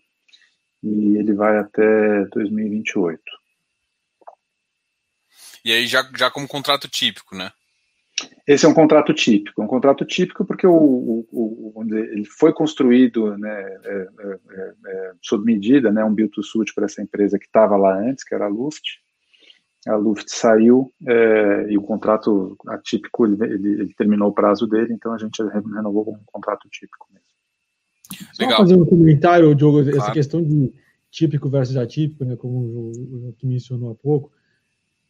e ele vai até 2028. E aí já, já como contrato típico, né? Esse é um contrato típico, um contrato típico porque o, o, o ele foi construído né, é, é, é, é sob medida, né, um build to suit para essa empresa que estava lá antes, que era a Luft. A Luft saiu é, e o contrato atípico ele, ele, ele, terminou o prazo dele, então a gente renovou com um contrato típico mesmo. Legal. Só fazer um comentário, Diogo, claro. essa questão de típico versus atípico, né, como o, o mencionou há pouco.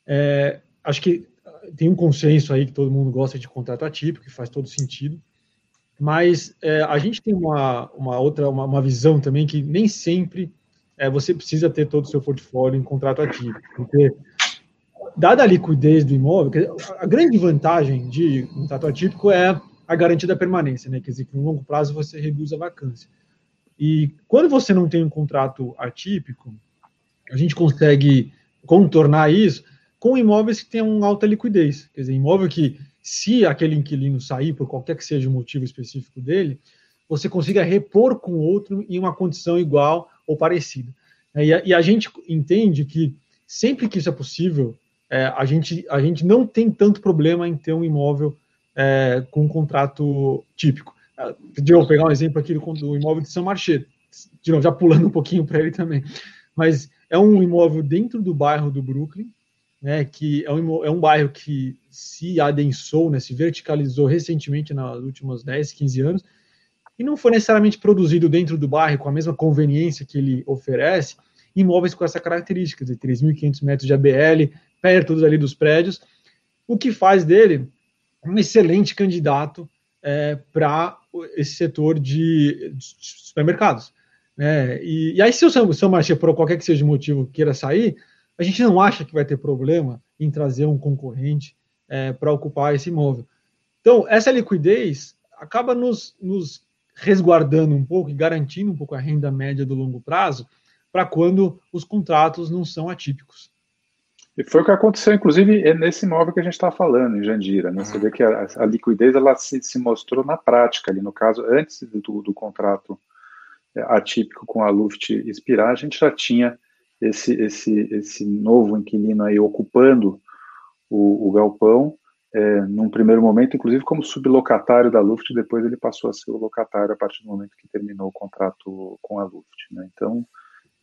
É, acho que tem um consenso aí que todo mundo gosta de contrato atípico, que faz todo sentido, mas é, a gente tem uma, uma outra, uma, uma, visão também que nem sempre é, você precisa ter todo o seu portfólio em contrato atípico, porque dada a liquidez do imóvel, a grande vantagem de contrato atípico é a garantia da permanência, né? Quer dizer, que no longo prazo você reduz a vacância. E quando você não tem um contrato atípico, a gente consegue contornar isso com imóveis que tenham alta liquidez. Quer dizer, imóvel que, se aquele inquilino sair por qualquer que seja o motivo específico dele, você consiga repor com outro em uma condição igual ou parecida. E a gente entende que sempre que isso é possível, é, a, gente, a gente não tem tanto problema em ter um imóvel é, com um contrato típico. É, de eu pegar um exemplo aqui do, do imóvel de São Marché, de novo, já pulando um pouquinho para ele também, mas é um imóvel dentro do bairro do Brooklyn, né, que é um, é um bairro que se adensou, né, se verticalizou recentemente nas últimas 10, 15 anos, e não foi necessariamente produzido dentro do bairro com a mesma conveniência que ele oferece, imóveis com essa característica, de 3.500 metros de ABL, perto ali dos prédios, o que faz dele um excelente candidato é, para esse setor de, de supermercados. Né? E, e, aí, se o São, São Marché, por qualquer que seja o motivo, queira sair, a gente não acha que vai ter problema em trazer um concorrente é, para ocupar esse imóvel. Então, essa liquidez acaba nos, nos resguardando um pouco e garantindo um pouco a renda média do longo prazo para quando os contratos não são atípicos. E foi o que aconteceu, inclusive, nesse imóvel que a gente está falando, em Jandira. Né? Você vê que a, a liquidez ela se, se, mostrou na prática, ali no caso, antes do, do contrato é, atípico com a Luft expirar, a gente já tinha esse, esse, esse novo inquilino aí ocupando o, o galpão, é, num primeiro momento, inclusive como sublocatário da Luft, depois ele passou a ser o locatário a partir do momento que terminou o contrato com a Luft. Né? Então,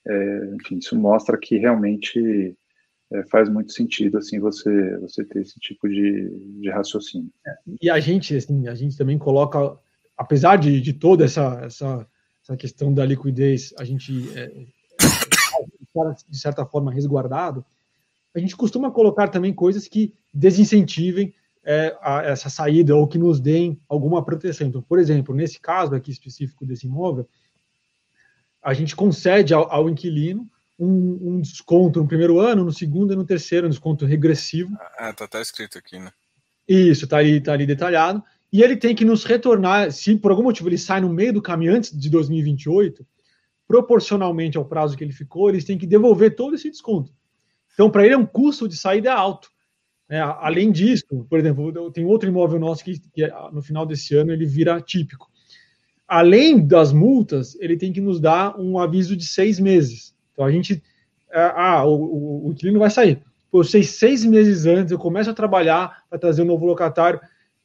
é, enfim, isso mostra que realmente é, faz muito sentido assim você você ter esse tipo de, de raciocínio. E a gente assim, a gente também coloca, apesar de, de toda essa, essa essa questão da liquidez, a gente é, de certa forma, resguardado, a gente costuma colocar também coisas que desincentivem é, a, essa saída ou que nos deem alguma proteção. Então, por exemplo, nesse caso aqui específico desse imóvel, a gente concede ao, ao inquilino um, um, desconto no primeiro ano, no segundo e no terceiro, um desconto regressivo. Ah, tá, tá escrito aqui, né? Isso, tá ali, tá ali detalhado. E ele tem que nos retornar, se por algum motivo ele sai no meio do caminho antes de 2028, proporcionalmente ao prazo que ele ficou, eles têm que devolver todo esse desconto. Então, para ele, é um custo de saída alto. É, além disso, por exemplo, tem outro imóvel nosso que, que, no final desse ano ele vira típico. Além das multas, ele tem que nos dar um aviso de seis meses. Então a gente, é, ah, o, o, inquilino vai sair. Pô, seis, seis meses antes eu começo a trabalhar para trazer um novo locatário.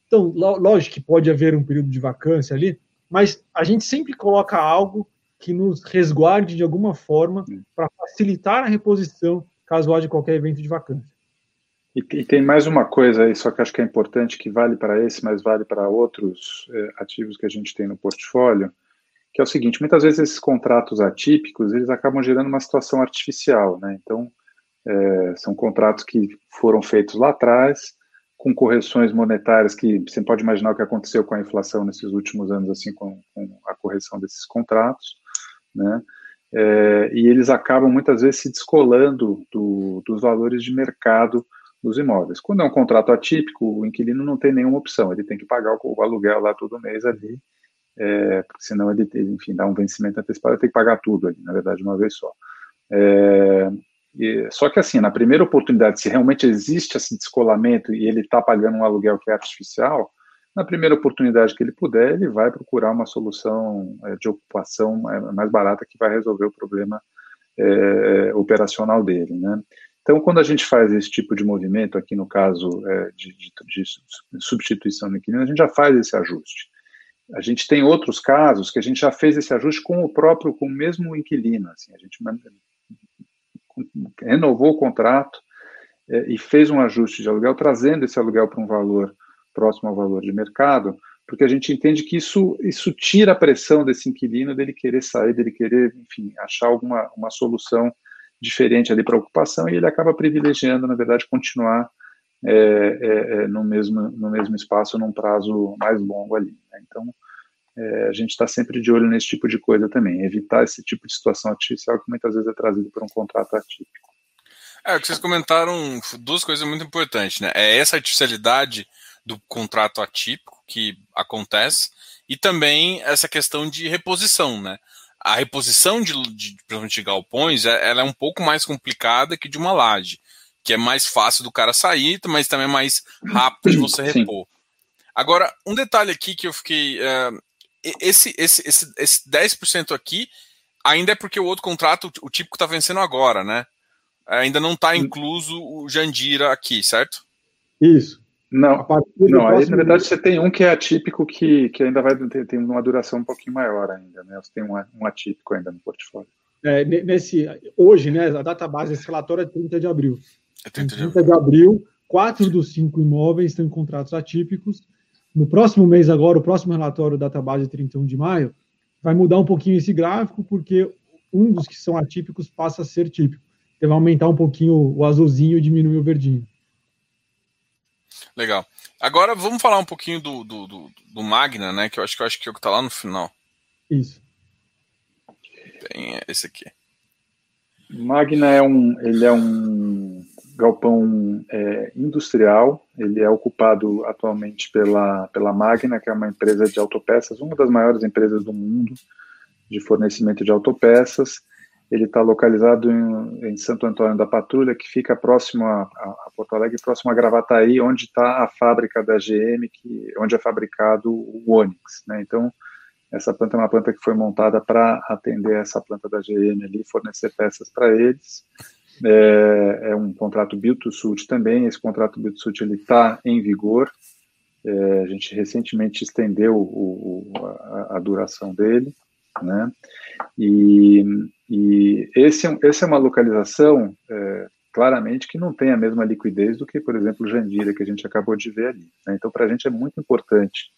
Então, lógico que pode haver um período de vacância ali, mas a gente sempre coloca algo que nos resguarde de alguma forma para facilitar a reposição caso haja qualquer evento de vacância. E, e, tem mais uma coisa aí, só que acho que é importante, que vale para esse, mas vale para outros é, ativos que a gente tem no portfólio, que é o seguinte, muitas vezes esses contratos atípicos, eles acabam gerando uma situação artificial, né? Então, é, são contratos que foram feitos lá atrás, com correções monetárias que você pode imaginar o que aconteceu com a inflação nesses últimos anos, assim, com, com a correção desses contratos, né? É, e eles acabam muitas vezes se descolando do, dos valores de mercado dos imóveis. Quando é um contrato atípico, o inquilino não tem nenhuma opção, ele tem que pagar o, aluguel lá todo mês ali, é, porque senão ele, enfim, dá um vencimento antecipado, ele tem que pagar tudo ali, na verdade, uma vez só. É, e, só que assim, na primeira oportunidade, se realmente existe esse descolamento e ele está pagando um aluguel que é artificial, na primeira oportunidade que ele puder, ele vai procurar uma solução é, de ocupação mais barata que vai resolver o problema é, operacional dele, né? Então, quando a gente faz esse tipo de movimento, aqui no caso é, de, de, de, substituição do inquilino, a gente já faz esse ajuste. A gente tem outros casos que a gente já fez esse ajuste com o próprio, com o mesmo inquilino. Assim, a gente renovou o contrato é, e fez um ajuste de aluguel, trazendo esse aluguel para um valor próximo ao valor de mercado, porque a gente entende que isso, isso tira a pressão desse inquilino dele querer sair, dele querer, enfim, achar alguma uma solução diferente ali para a ocupação e ele acaba privilegiando, na verdade, continuar é, é, é, no, mesmo, no mesmo espaço num prazo mais longo ali. Né? Então, é, a gente está sempre de olho nesse tipo de coisa também, evitar esse tipo de situação artificial que muitas vezes é trazido por um contrato atípico. É, o que vocês comentaram, duas coisas muito importantes, né? É essa artificialidade do contrato atípico que acontece e também essa questão de reposição, né? A reposição de, de, de galpões é, ela é um pouco mais complicada que de uma laje, que é mais fácil do cara sair, mas também é mais rápido de você repor. Agora, um detalhe aqui que eu fiquei. Uh, esse, esse, esse, esse 10% aqui ainda é porque o outro contrato, o típico está vencendo agora, né? Ainda não está incluso o Jandira aqui, certo? Isso. Não, não aí na verdade você tem um que é atípico que, que ainda vai ter, tem uma duração um pouquinho maior ainda, né? Você tem um, um atípico ainda no portfólio. É, nesse, hoje, né, a data base desse relatório é 30 de abril. É 30 de, 30 de abril, quatro dos cinco imóveis estão em contratos atípicos. No próximo mês agora, o próximo relatório, data base 31 de maio, vai mudar um pouquinho esse gráfico, porque um dos que são atípicos passa a ser típico. Então vai aumentar um pouquinho o azulzinho e diminuir o verdinho. Legal. Agora vamos falar um pouquinho do, do, do, do Magna, né? Que eu acho que eu acho que é o que tá lá no final. Isso. Tem esse aqui. Magna é um, ele é um galpão é, industrial. Ele é ocupado atualmente pela, pela Magna, que é uma empresa de autopeças, uma das maiores empresas do mundo de fornecimento de autopeças. Ele está localizado em, em, Santo Antônio da Patrulha, que fica próximo a, a Porto Alegre, próximo a Gravataí, onde está a fábrica da GM, que, onde é fabricado o Onix. Né? Então, essa planta é uma planta que foi montada para atender essa planta da GM ali, fornecer peças para eles. É, é, um contrato build também. Esse contrato build ele está em vigor. É, a gente recentemente estendeu o, o, a, a, duração dele, né? E, e esse, é essa é uma localização é, claramente que não tem a mesma liquidez do que, por exemplo, Jandira, que a gente acabou de ver ali. Né? Então, para a gente é muito importante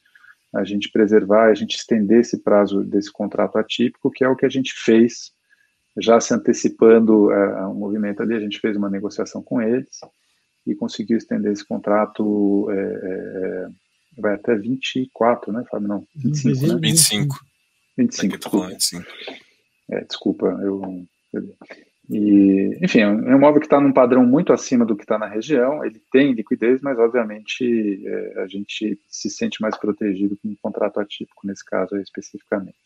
a gente preservar, a gente estender esse prazo desse contrato atípico, que é o que a gente fez, já se antecipando é, a um movimento ali, a gente fez uma negociação com eles e conseguiu estender esse contrato é, é, vai até 24, né, Fábio? Não, 25, né? 25. 25. Desculpa. 25. É, desculpa, eu. E, enfim, é um imóvel que está num padrão muito acima do que está na região. Ele tem liquidez, mas obviamente é, a gente se sente mais protegido com um contrato atípico nesse caso aí, especificamente.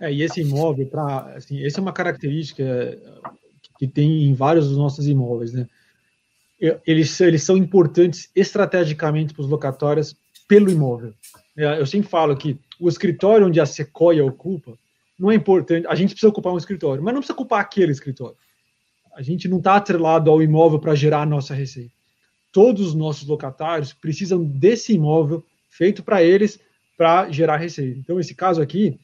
É, e esse imóvel, pra, assim, essa é uma característica que tem em vários dos nossos imóveis, né? Eles, eles são importantes estrategicamente para os locatórios pelo imóvel. É, eu sempre falo que o escritório onde a Sequoia ocupa não é importante. A gente precisa ocupar um escritório, mas não precisa ocupar aquele escritório. A gente não está atrelado ao imóvel para gerar a nossa receita. Todos os nossos locatários precisam desse imóvel feito para eles para gerar receita. Então, esse caso aqui,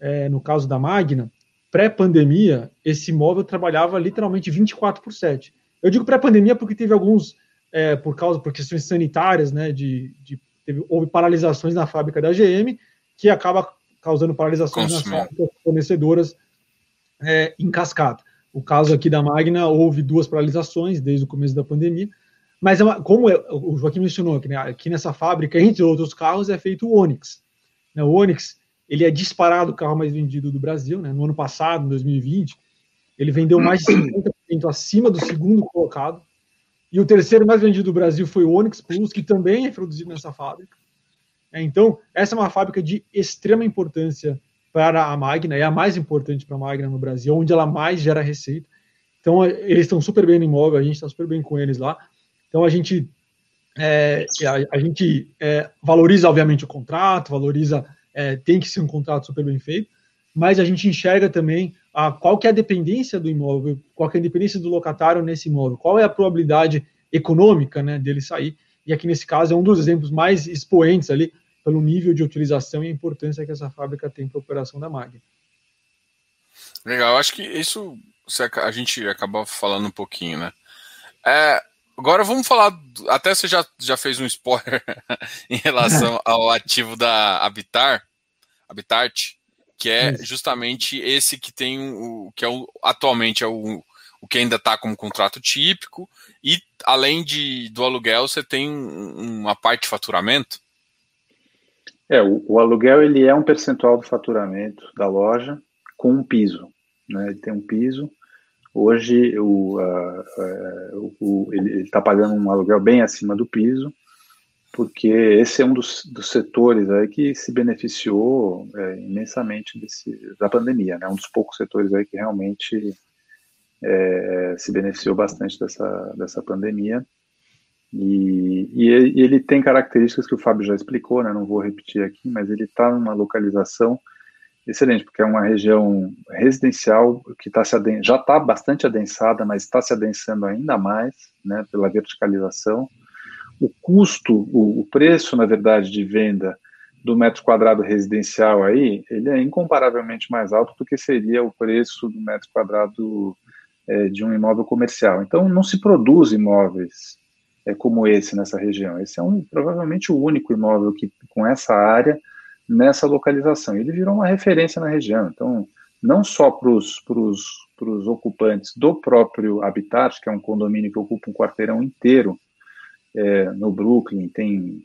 é, no caso da Magna, pré-pandemia, esse imóvel trabalhava literalmente 24 por 7. Eu digo pré-pandemia porque teve alguns, é, por causa, por questões sanitárias, né, de, de teve, houve paralisações na fábrica da GM, que acaba causando paralisações nas fábricas fornecedoras é, em cascata. O caso aqui da Magna, houve duas paralisações desde o começo da pandemia, mas é uma, como o Joaquim mencionou, aqui, né, aqui nessa fábrica, entre outros carros, é feito o Onix. Né, o Onix, ele é disparado o carro mais vendido do Brasil, né, no ano passado, em 2020, ele vendeu mais de 50% acima do segundo colocado, E o terceiro mais vendido do Brasil foi o Onix Plus, que também é produzido nessa fábrica. É, então, essa é uma fábrica de extrema importância para a Magna, é a mais importante para a Magna no Brasil, onde ela mais gera receita. Então, eles estão super bem no imóvel, a gente está super bem com eles lá. Então, a gente, é, a, a, gente é, valoriza, obviamente, o contrato, valoriza, é, tem que ser um contrato super bem feito, mas a gente enxerga também a, qual que é a dependência do imóvel, qual que é a dependência do locatário nesse imóvel, qual é a probabilidade econômica né, dele sair. E aqui nesse caso é um dos exemplos mais expoentes ali pelo nível de utilização e a importância que essa fábrica tem para a operação da Mag. Legal, acho que isso a gente acabou falando um pouquinho, né? É, agora vamos falar, até você já, já fez um spoiler [LAUGHS] em relação [LAUGHS] ao ativo da Habitar, Habitat, que é justamente esse que tem o que é o, atualmente é o, o que ainda está como contrato típico e além de do aluguel você tem uma parte de faturamento. É, o, o, aluguel ele é um percentual do faturamento da loja com um piso, né? Ele tem um piso. Hoje o, o ele está pagando um aluguel bem acima do piso porque esse é um dos, dos setores aí que se beneficiou é, imensamente desse, da pandemia, né? Um dos poucos setores aí que realmente é, se beneficiou bastante dessa, dessa pandemia. E, e, ele tem características que o Fábio já explicou, né? Não vou repetir aqui, mas ele está numa localização excelente, porque é uma região residencial que tá se já está bastante adensada, mas está se adensando ainda mais, né? Pela verticalização o custo, o, o, preço, na verdade, de venda do metro quadrado residencial aí, ele é incomparavelmente mais alto do que seria o preço do metro quadrado é, de um imóvel comercial. Então, não se produz imóveis é, como esse nessa região. Esse é um, provavelmente o único imóvel que com essa área nessa localização. Ele virou uma referência na região. Então, não só para os ocupantes do próprio Habitat, que é um condomínio que ocupa um quarteirão inteiro, é, no Brooklyn, tem,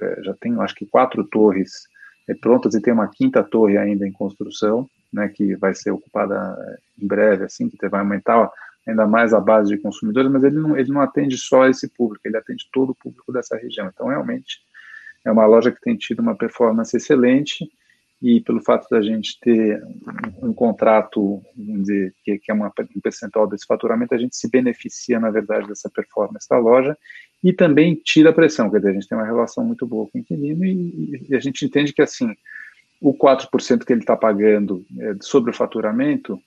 é, já tem acho que quatro torres é, prontas e tem uma quinta torre ainda em construção, né, que vai ser ocupada em breve, assim, que vai aumentar ainda mais a base de consumidores, mas ele não, ele não atende só esse público, ele atende todo o público dessa região. Então, realmente, é uma loja que tem tido uma performance excelente e pelo fato da gente ter um, um contrato, vamos dizer, que, que é uma, um percentual desse faturamento, a gente se beneficia, na verdade, dessa performance da loja e também tira a pressão, quer dizer, a gente tem uma relação muito boa com o inquilino e, e a gente entende que, assim, o 4% que ele está pagando é, sobre o faturamento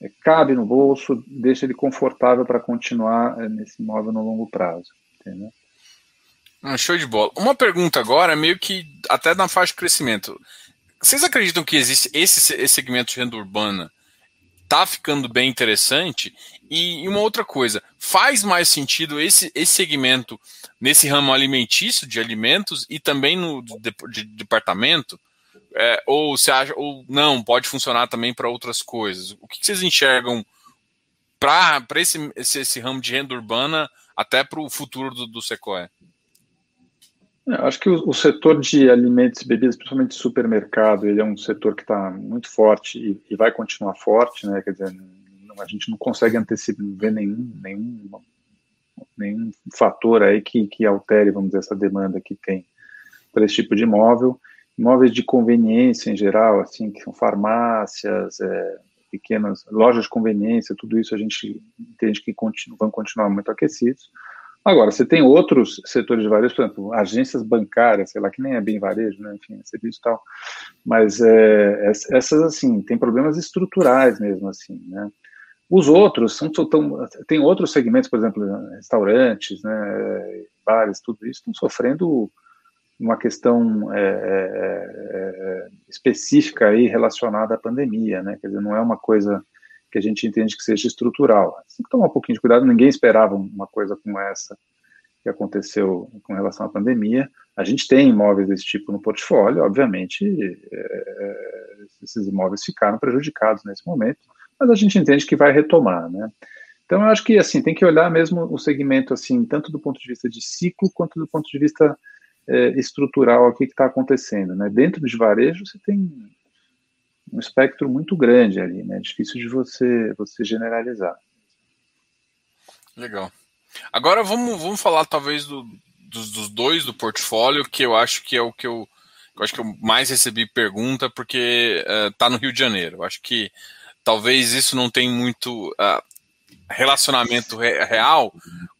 é, cabe no bolso, deixa ele confortável para continuar é, nesse imóvel no longo prazo, entendeu? Ah, show de bola. Uma pergunta agora, meio que até na faixa de crescimento. Vocês acreditam que existe esse, esse segmento de renda urbana tá ficando bem interessante? E, e uma outra coisa, faz mais sentido esse, esse segmento nesse ramo alimentício de alimentos e também no de, de departamento? É, ou você acha, ou não, pode funcionar também para outras coisas? O que, que vocês enxergam para esse, esse, esse, ramo de renda urbana até para o futuro do, do Sequoia? Eu acho que o, o, setor de alimentos e bebidas, principalmente supermercado, ele é um setor que está muito forte e, e, vai continuar forte, né? Quer dizer, não, a gente não consegue antecipar nenhum, nenhum, nenhum fator aí que, que altere, vamos dizer, essa demanda que tem para esse tipo de imóvel. Imóveis de conveniência em geral, assim, que são farmácias, é, pequenas lojas de conveniência, tudo isso a gente entende que continu, vão continuar muito aquecidos. Agora, você tem outros setores de varejo, por exemplo, agências bancárias, sei lá, que nem é bem varejo, né, enfim, é serviço e tal, mas é, essas, assim, tem problemas estruturais mesmo, assim, né. Os outros, são, tão, tem outros segmentos, por exemplo, restaurantes, né, bares, tudo isso, estão sofrendo uma questão é, é, é, específica aí relacionada à pandemia, né, quer dizer, não é uma coisa que a gente entende que seja estrutural. Tem que tomar um pouquinho de cuidado, ninguém esperava uma coisa como essa que aconteceu com relação à pandemia. A gente tem imóveis desse tipo no portfólio, obviamente, é, esses imóveis ficaram prejudicados nesse momento, mas a gente entende que vai retomar, né? Então, eu acho que, assim, tem que olhar mesmo o segmento, assim, tanto do ponto de vista de ciclo, quanto do ponto de vista é, estrutural, o que está acontecendo, né? Dentro de varejo, você tem um espectro muito grande ali, né? É difícil de você, você generalizar. Legal. Agora vamos, vamos falar talvez do, dos, dos, dois do portfólio, que eu acho que é o que eu, eu acho que eu mais recebi pergunta, porque está uh, no Rio de Janeiro. Eu acho que talvez isso não tem muito uh, relacionamento re real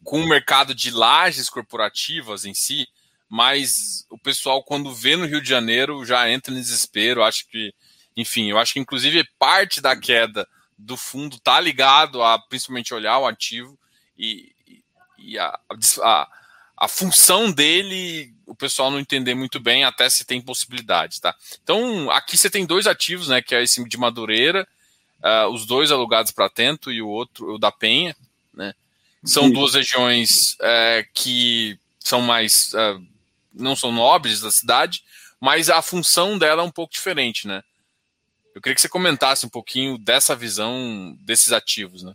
com o mercado de lajes corporativas em si, mas o pessoal, quando vê no Rio de Janeiro, já entra em desespero. Acho que, enfim, eu acho que inclusive parte da queda do fundo está ligado a principalmente olhar o ativo e, e a, a, a, função dele o pessoal não entender muito bem, até se tem possibilidades, tá? Então, aqui você tem dois ativos, né? Que é esse de Madureira, uh, os dois alugados para Tento e o outro, o da Penha, né? São duas regiões uh, que são mais. Uh, não são nobres da cidade, mas a função dela é um pouco diferente, né? Eu queria que você comentasse um pouquinho dessa visão desses ativos, né?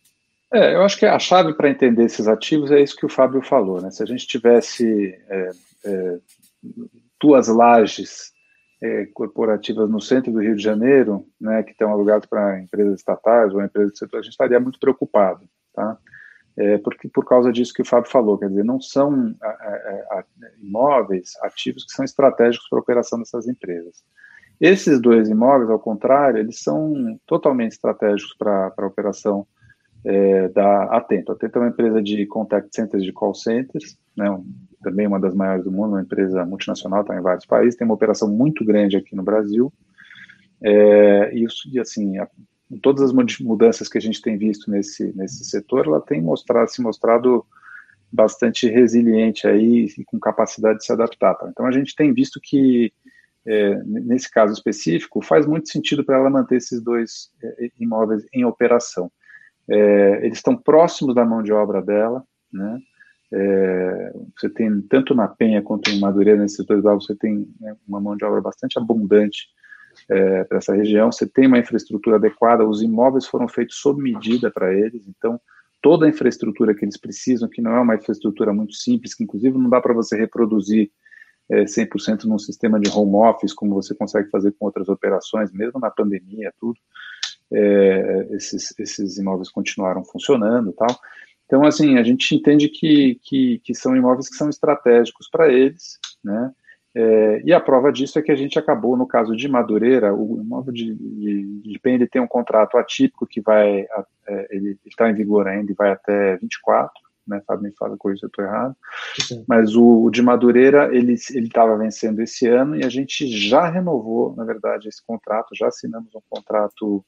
É, eu acho que a chave para entender esses ativos é isso que o Fábio falou, né? Se a gente tivesse é, é, duas lajes é, corporativas no centro do Rio de Janeiro, né, que estão alugadas para empresas estatais ou empresas do setor, a gente estaria muito preocupado, tá? É, porque por causa disso que o Fábio falou, quer dizer, não são imóveis ativos que são estratégicos para a operação dessas empresas. Esses dois imóveis, ao contrário, eles são totalmente estratégicos para a operação é, da Atento. A Atento é uma empresa de contact centers, de call centers, né, também uma das maiores do mundo, uma empresa multinacional, está em vários países, tem uma operação muito grande aqui no Brasil. É, e, assim, todas as mudanças que a gente tem visto nesse, nesse setor, ela tem mostrado, se mostrado bastante resiliente aí e com capacidade de se adaptar. Tá? Então a gente tem visto que é, nesse caso específico faz muito sentido para ela manter esses dois é, imóveis em operação. É, eles estão próximos da mão de obra dela, né? É, você tem tanto na Penha quanto em Madureira, nesses dois lados, você tem né, uma mão de obra bastante abundante é, para essa região. Você tem uma infraestrutura adequada, os imóveis foram feitos sob medida para eles, então toda a infraestrutura que eles precisam, que não é uma infraestrutura muito simples, que inclusive não dá para você reproduzir é, 100% num sistema de home office, como você consegue fazer com outras operações, mesmo na pandemia, tudo. É, esses, esses imóveis continuaram funcionando tal. Então, assim, a gente entende que, que, que são imóveis que são estratégicos para eles, né? É, e a prova disso é que a gente acabou, no caso de Madureira, o imóvel de, de, de PEN ele tem um contrato atípico que vai, é, ele está em vigor ainda e vai até 24, né, Fábio me fala coisa se eu estou errado, Sim. mas o, o, de Madureira, ele estava vencendo esse ano e a gente já renovou, na verdade, esse contrato, já assinamos um contrato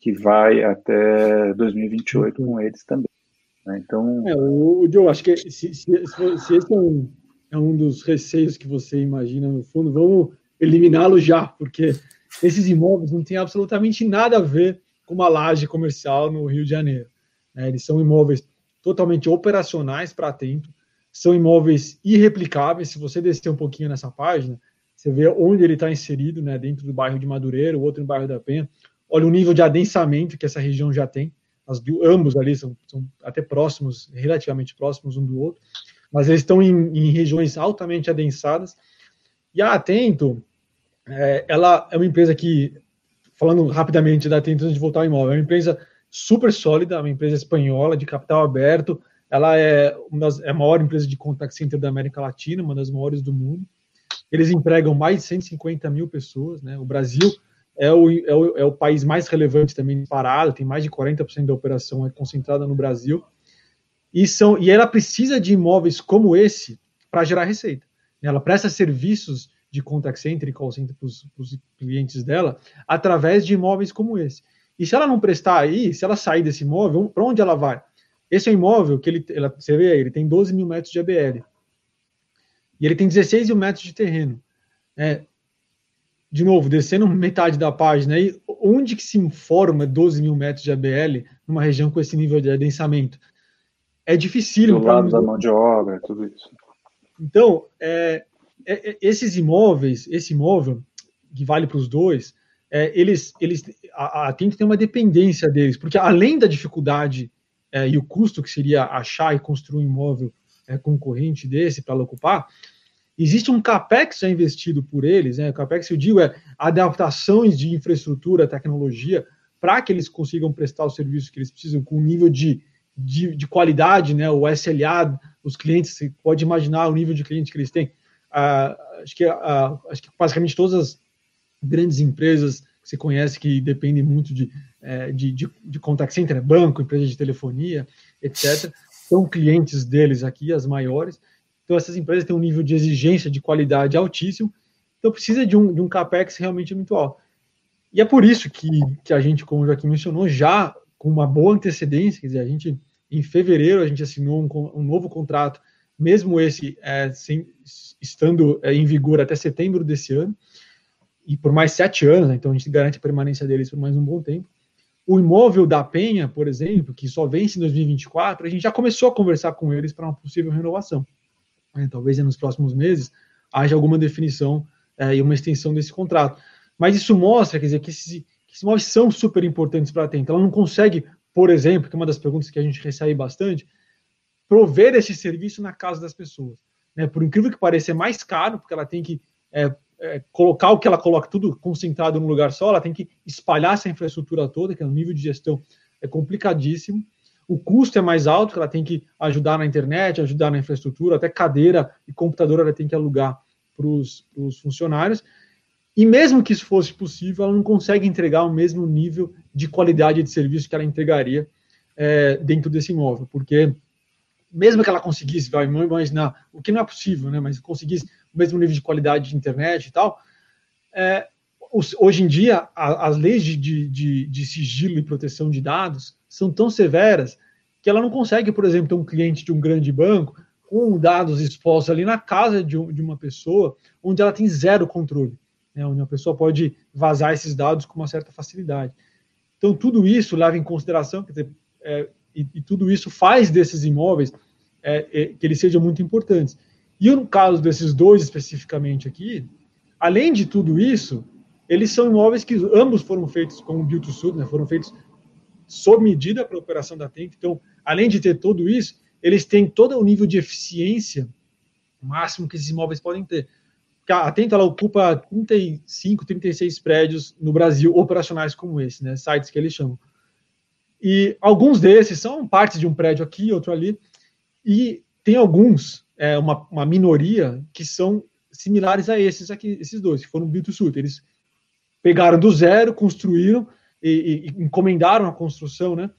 que vai até 2028 com eles também. Né? Então. É, o, o Joe, acho que se, se, se, se esse é um, é um dos receios que você imagina no fundo, vamos eliminá-lo já, porque esses imóveis não têm absolutamente nada a ver com uma laje comercial no Rio de Janeiro. Né? Eles são imóveis totalmente operacionais para atento, são imóveis irreplicáveis. Se você descer um pouquinho nessa página, você vê onde ele está inserido, né, dentro do bairro de Madureira, o outro no bairro da Penha. Olha o nível de adensamento que essa região já tem as, ambos ali são, são, até próximos, relativamente próximos um do outro, mas eles estão em, em regiões altamente adensadas. E a Atento, é, ela é uma empresa que, falando rapidamente da Atento antes de voltar ao imóvel, é uma empresa super sólida, uma empresa espanhola de capital aberto, ela é, uma das, é a maior empresa de contact center da América Latina, uma das maiores do mundo. Eles empregam mais de 150 mil pessoas, né? O Brasil é o, é o, é o país mais relevante também disparado, tem mais de 40% da operação é concentrada no Brasil. E, são, e ela precisa de imóveis como esse para gerar receita. Ela presta serviços de contact center e call center para os clientes dela através de imóveis como esse. E se ela não prestar aí, se ela sair desse imóvel, para onde ela vai? Esse é um imóvel que ele, ela, você vê aí, ele tem 12 mil metros de ABL. E ele tem 16 mil metros de terreno. É, de novo, descendo [LAUGHS] metade da página aí, onde que se informa 12 mil metros de ABL numa região com esse nível de adensamento? É difícil. Do lado da mão de obra, tudo isso. Então, é, é, é, esses imóveis, esse imóvel, que vale para os dois, é, eles, eles, a, a tem que ter uma dependência deles, porque além da dificuldade é, e o custo que seria achar e construir um imóvel é, concorrente desse para ocupar, Existe um capex já investido por eles, né? O capex, eu digo, é adaptações de infraestrutura, tecnologia, para que eles consigam prestar o serviço que eles precisam com um nível de de, de, qualidade, né? O SLA, os clientes, você pode imaginar o nível de cliente que eles têm. Ah, acho, que, ah, acho que basicamente todas as grandes empresas que você conhece que dependem muito de, é, de, de, de contact center, né? banco, empresa de telefonia, etc., são clientes deles aqui, as maiores. Então, essas empresas têm um nível de exigência de qualidade altíssimo, então precisa de um, de um capex realmente muito alto. E é por isso que, que a gente, como o Joaquim mencionou, já com uma boa antecedência, quer dizer, a gente, em fevereiro, a gente assinou um, um novo contrato, mesmo esse é, sem, estando é, em vigor até setembro desse ano, e por mais sete anos, né, então a gente garante a permanência deles por mais um bom tempo. O imóvel da Penha, por exemplo, que só vence em 2024, a gente já começou a conversar com eles para uma possível renovação. É, talvez nos próximos meses haja alguma definição é, e uma extensão desse contrato. Mas isso mostra, quer dizer, que esses, que esses imóveis são super importantes para a Atento. Ela não consegue, por exemplo, que é uma das perguntas que a gente recebe bastante, prover esse serviço na casa das pessoas. Né? Por incrível que pareça, é mais caro, porque ela tem que é, é, colocar o que ela coloca tudo concentrado num lugar só, ela tem que espalhar essa infraestrutura toda, que é um nível de gestão é complicadíssimo. O custo é mais alto, que ela tem que ajudar na internet, ajudar na infraestrutura, até cadeira e computador ela tem que alugar para os funcionários. E mesmo que isso fosse possível, ela não consegue entregar o mesmo nível de qualidade de serviço que ela entregaria é, dentro desse imóvel, porque mesmo que ela conseguisse, vai imaginar, o que não é possível, né, mas conseguisse o mesmo nível de qualidade de internet e tal, é, hoje em dia, a, as leis de, de, de, sigilo e proteção de dados são tão severas que ela não consegue, por exemplo, ter um cliente de um grande banco com dados expostos ali na casa de, de uma pessoa, onde ela tem zero controle né, onde a pessoa pode vazar esses dados com uma certa facilidade. Então, tudo isso leva em consideração, quer dizer, é, e, e, tudo isso faz desses imóveis é, é, que eles sejam muito importantes. E no caso desses dois especificamente aqui, além de tudo isso, eles são imóveis que ambos foram feitos com Build to Suit, né, foram feitos sob medida para a operação da Temp. Então, além de ter tudo isso, eles têm todo o nível de eficiência máximo que esses imóveis podem ter atento, ela ocupa 35, 36 prédios no Brasil operacionais como esse, né? Sites que eles chamam. E alguns desses são partes de um prédio aqui, outro ali, e tem alguns, é, uma, uma minoria, que são similares a esses aqui, esses dois, que foram build to suit. Eles pegaram do zero, construíram e, e encomendaram a construção, né?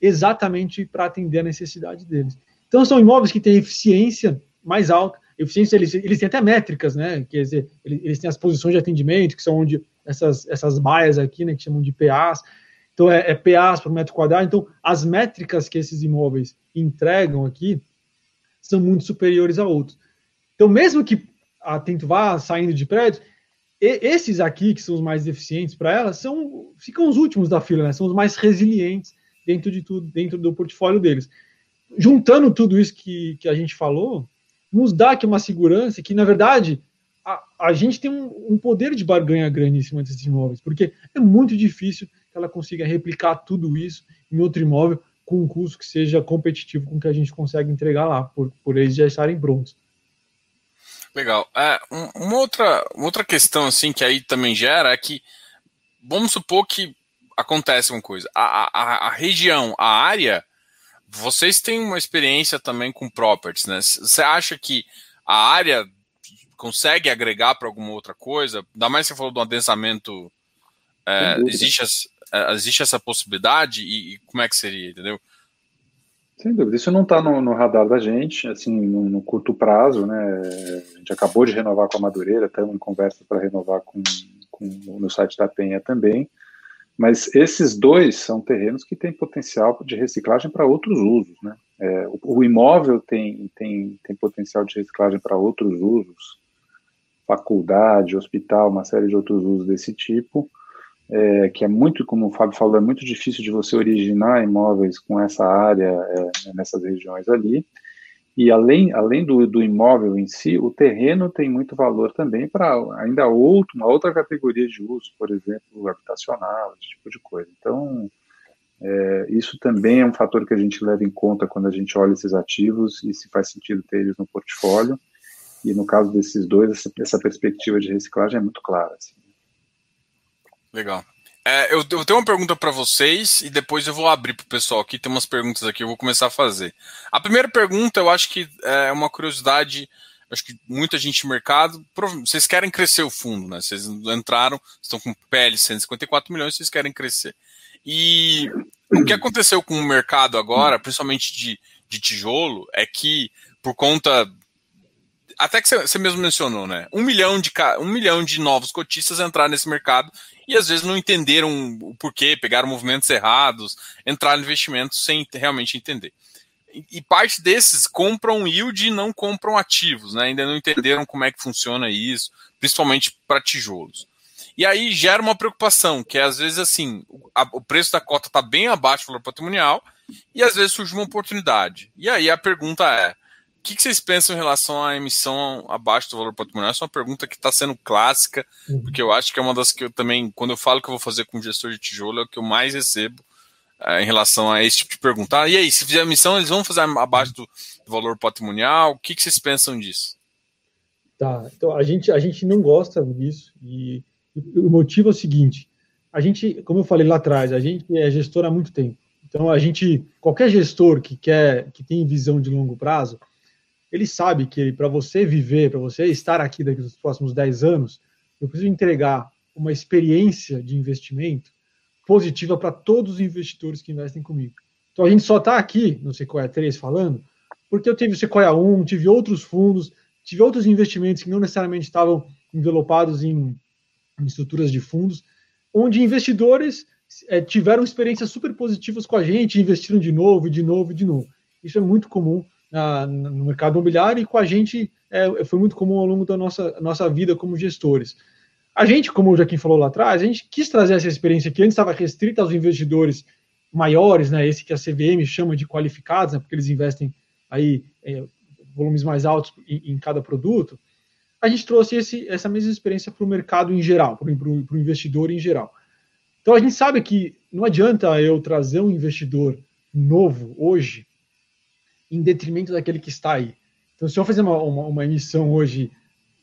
Exatamente para atender a necessidade deles. Então são imóveis que têm eficiência mais alta, eficiência, eles, eles têm até métricas, né? Quer dizer, eles, têm as posições de atendimento, que são onde essas, essas baias aqui, né, que chamam de PAs. Então, é, é PAs por metro quadrado. Então, as métricas que esses imóveis entregam aqui são muito superiores a outros. Então, mesmo que a Tento vá saindo de prédios, esses aqui, que são os mais eficientes para elas, são, ficam os últimos da fila, né? São os mais resilientes dentro de tudo, dentro do portfólio deles. Juntando tudo isso que, que a gente falou, nos dá aqui uma segurança que, na verdade, a, a gente tem um, um, poder de barganha grande em cima desses imóveis, porque é muito difícil que ela consiga replicar tudo isso em outro imóvel com um custo que seja competitivo com o que a gente consegue entregar lá, por, por eles já estarem prontos. Legal. É, uma, outra, uma outra questão assim que aí também gera é que vamos supor que acontece uma coisa. A, a, a região, a área vocês têm uma experiência também com properties, né? Você acha que a área consegue agregar para alguma outra coisa? Ainda mais você falou do adensamento. É, existe, é, existe essa possibilidade e, e, como é que seria, entendeu? Sem dúvida, isso não está no, no, radar da gente, assim, no, no, curto prazo, né? A gente acabou de renovar com a Madureira, estamos em conversa para renovar com, com, no site da Penha também. Mas esses dois são terrenos que têm potencial de reciclagem para outros usos, né? É, o, imóvel tem, tem, tem potencial de reciclagem para outros usos, faculdade, hospital, uma série de outros usos desse tipo, é, que é muito, como o Fábio falou, é muito difícil de você originar imóveis com essa área é, nessas regiões ali. E além, além do, do imóvel em si, o terreno tem muito valor também para ainda outro, uma outra categoria de uso, por exemplo, habitacional, esse tipo de coisa. Então, é, isso também é um fator que a gente leva em conta quando a gente olha esses ativos e se faz sentido ter eles no portfólio. E no caso desses dois, essa, essa perspectiva de reciclagem é muito clara. Assim. Legal. É, eu, eu, tenho uma pergunta para vocês e depois eu vou abrir para o pessoal aqui. Tem umas perguntas aqui, eu vou começar a fazer. A primeira pergunta, eu acho que é uma curiosidade. Acho que muita gente no mercado. Vocês querem crescer o fundo, né? Vocês entraram, estão com PL 154 milhões, vocês querem crescer. E o que aconteceu com o mercado agora, principalmente de, de tijolo, é que por conta até que você mesmo mencionou, né? Um milhão de, um milhão de novos cotistas entraram nesse mercado e às vezes não entenderam o porquê, pegaram movimentos errados, entraram em investimentos sem realmente entender. E, parte desses compram yield e não compram ativos, né? Ainda não entenderam como é que funciona isso, principalmente para tijolos. E aí gera uma preocupação, que é às vezes assim, o preço da cota está bem abaixo do valor patrimonial e às vezes surge uma oportunidade. E aí a pergunta é, que, que vocês pensam em relação à emissão abaixo do valor patrimonial? Essa é uma pergunta que está sendo clássica, uhum. porque eu acho que é uma das que eu também, quando eu falo que eu vou fazer com gestor de tijolo, é o que eu mais recebo é, em relação a esse tipo de pergunta. Ah, e aí, se fizer emissão, eles vão fazer abaixo do, do valor patrimonial? O que, que vocês pensam disso? Tá, então a gente, a gente não gosta disso e, e o motivo é o seguinte: a gente, como eu falei lá atrás, a gente é gestor há muito tempo. Então a gente, qualquer gestor que quer, que tem visão de longo prazo, ele sabe que para você viver, para você estar aqui daqui nos próximos 10 anos, eu preciso entregar uma experiência de investimento positiva para todos os investidores que investem comigo. Então a gente só está aqui no Sequoia 3 falando porque eu tive o Sequoia 1, tive outros fundos, tive outros investimentos que não necessariamente estavam envelopados em, em estruturas de fundos, onde investidores é, tiveram experiências super positivas com a gente, investiram de novo, de novo, de novo. Isso é muito comum na, no mercado imobiliário e com a gente é, foi muito comum ao longo da nossa, nossa vida como gestores. A gente, como o Joaquim falou lá atrás, a gente quis trazer essa experiência que antes estava restrita aos investidores maiores, né, esse que a CVM chama de qualificados, né, porque eles investem aí é, volumes mais altos em, em, cada produto, a gente trouxe esse, essa mesma experiência para o mercado em geral, para o investidor em geral. Então a gente sabe que não adianta eu trazer um investidor novo hoje em detrimento daquele que está aí. Então, se eu fazer uma, uma, uma emissão hoje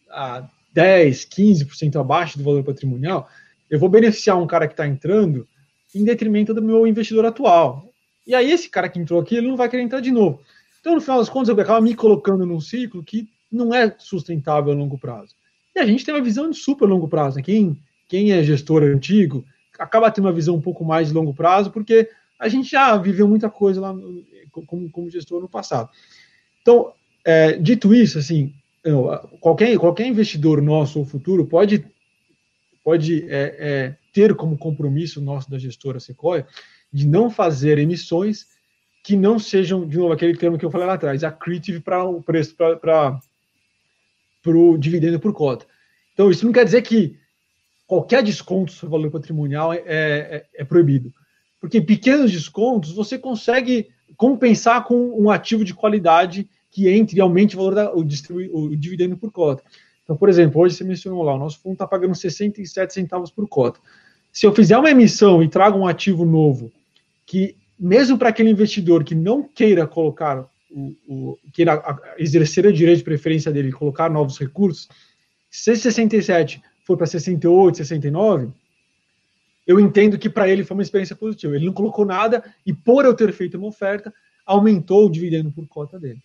a 10, 15% abaixo do valor patrimonial, eu vou beneficiar um cara que está entrando em detrimento do meu investidor atual. E aí, esse cara que entrou aqui, ele não vai querer entrar de novo. Então, no final das contas, eu acabo me colocando num ciclo que não é sustentável a longo prazo. E a gente tem uma visão de super longo prazo. Né? Quem, quem é gestor antigo acaba tendo uma visão um pouco mais de longo prazo, porque a gente já viveu muita coisa lá como, como gestor no passado. Então, é, dito isso, assim, qualquer, qualquer investidor nosso ou futuro pode, pode é, é, ter como compromisso nosso da gestora Sequoia de não fazer emissões que não sejam, de novo, aquele termo que eu falei lá atrás, accretive para o preço, para o dividendo por cota. Então, isso não quer dizer que qualquer desconto sobre o valor patrimonial é, é, é proibido. Porque pequenos descontos você consegue compensar com um ativo de qualidade que entre e aumente o valor da, o, o dividendo por cota. Então, por exemplo, hoje você mencionou lá, o nosso fundo está pagando 67 centavos por cota. Se eu fizer uma emissão e trago um ativo novo, que mesmo para aquele investidor que não queira colocar, o, o, queira exercer o direito de preferência dele, colocar novos recursos, se 67 for para 68, 69, eu entendo que para ele foi uma experiência positiva. Ele não colocou nada e, por eu ter feito uma oferta, aumentou o dividendo por cota dele.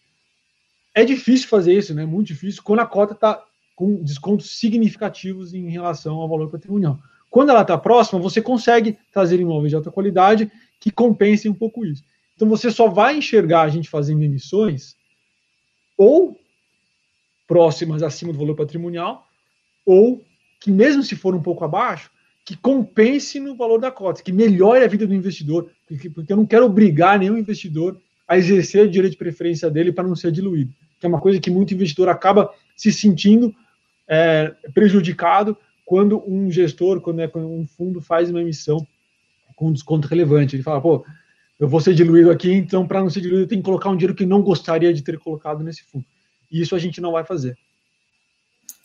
É difícil fazer isso, né? Muito difícil, quando a cota está com descontos significativos em relação ao valor patrimonial. Quando ela está próxima, você consegue trazer imóveis de alta qualidade que compensem um pouco isso. Então você só vai enxergar a gente fazendo emissões ou próximas acima do valor patrimonial, ou que mesmo se for um pouco abaixo, que compense no valor da cota, que melhore a vida do investidor, porque, porque eu não quero obrigar nenhum investidor a exercer o direito de preferência dele para não ser diluído, que é uma coisa que muito investidor acaba se sentindo é, prejudicado quando um gestor, quando, é, quando um fundo faz uma emissão com desconto relevante. Ele fala, pô, eu vou ser diluído aqui, então para não ser diluído eu tenho que colocar um dinheiro que não gostaria de ter colocado nesse fundo. E isso a gente não vai fazer.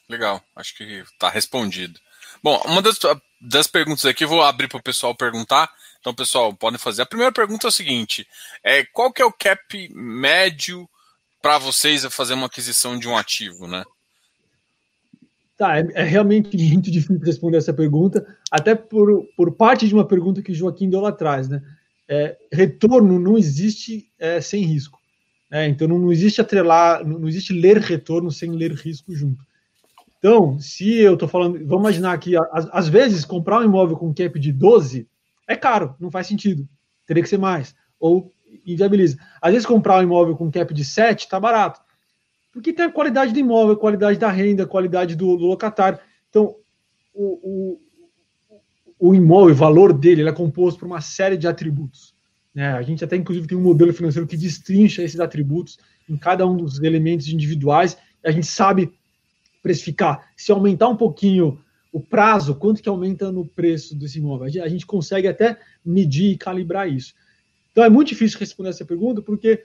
Legal, acho que está respondido. Bom, uma das, das perguntas aqui eu vou abrir para o pessoal perguntar. Então, pessoal, podem fazer. A primeira pergunta é a seguinte: é, qual que é o cap médio para vocês fazer uma aquisição de um ativo, né? Tá, é, é, realmente [LAUGHS] muito difícil responder essa pergunta, até por, por parte de uma pergunta que o Joaquim deu lá atrás, né? É, retorno não existe é, sem risco. Né? Então não, não existe atrelar, não, não, existe ler retorno sem ler risco junto. Então, se eu estou falando, vamos imaginar que às, vezes comprar um imóvel com cap de 12 é caro, não faz sentido. Teria que ser mais. Ou inviabiliza. Às vezes comprar um imóvel com cap de 7 está barato. Porque tem a qualidade do imóvel, a qualidade da renda, a qualidade do, do locatário. Então, o, o, o imóvel, o valor dele, é composto por uma série de atributos. Né? A gente até, inclusive, tem um modelo financeiro que destrincha esses atributos em cada um dos elementos individuais. a gente sabe precificar. Se aumentar um pouquinho o prazo, quanto que aumenta no preço desse imóvel? A gente consegue até medir e calibrar isso. Então, é muito difícil responder essa pergunta, porque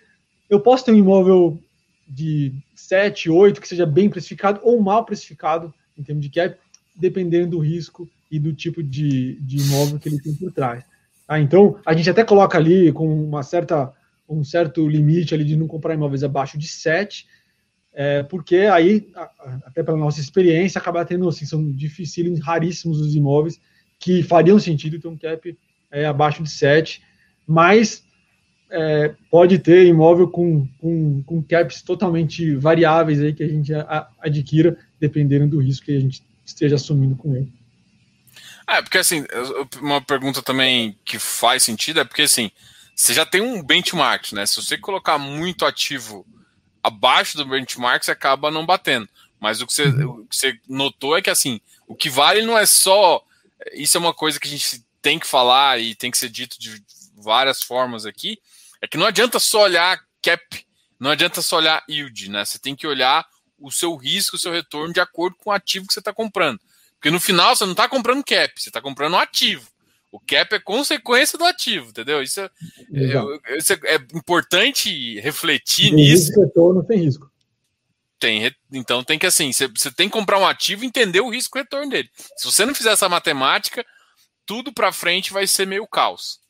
eu posso ter um imóvel de 7, 8, que seja bem precificado ou mal precificado em termos de cap, dependendo do risco e do tipo de, de imóvel que ele tem por trás. Tá? Então, a gente até coloca ali com uma certa, um certo limite ali de não comprar imóveis abaixo de 7, é, porque aí, até pela nossa experiência, acaba tendo, assim, são dificílimos, raríssimos os imóveis que fariam sentido ter um cap é, abaixo de 7, mas é, pode ter imóvel com, com, com, caps totalmente variáveis aí que a gente adquira, dependendo do risco que a gente esteja assumindo com ele. É, porque assim, uma pergunta também que faz sentido é porque assim, você já tem um benchmark, né? Se você colocar muito ativo abaixo do benchmark, você acaba não batendo. Mas o que você, uhum. o que você notou é que assim, o que vale não é só. Isso é uma coisa que a gente tem que falar e tem que ser dito de várias formas aqui é que não adianta só olhar cap, não adianta só olhar yield, né? Você tem que olhar o seu risco, o seu retorno de acordo com o ativo que você está comprando. Porque no final você não está comprando cap, você está comprando um ativo. O cap é consequência do ativo, entendeu? Isso é, é, isso é, é importante refletir tem nisso. Risco, retorno tem risco. Tem, então tem que assim, você, você tem que comprar um ativo e entender o risco e retorno dele. Se você não fizer essa matemática, tudo para frente vai ser meio caos.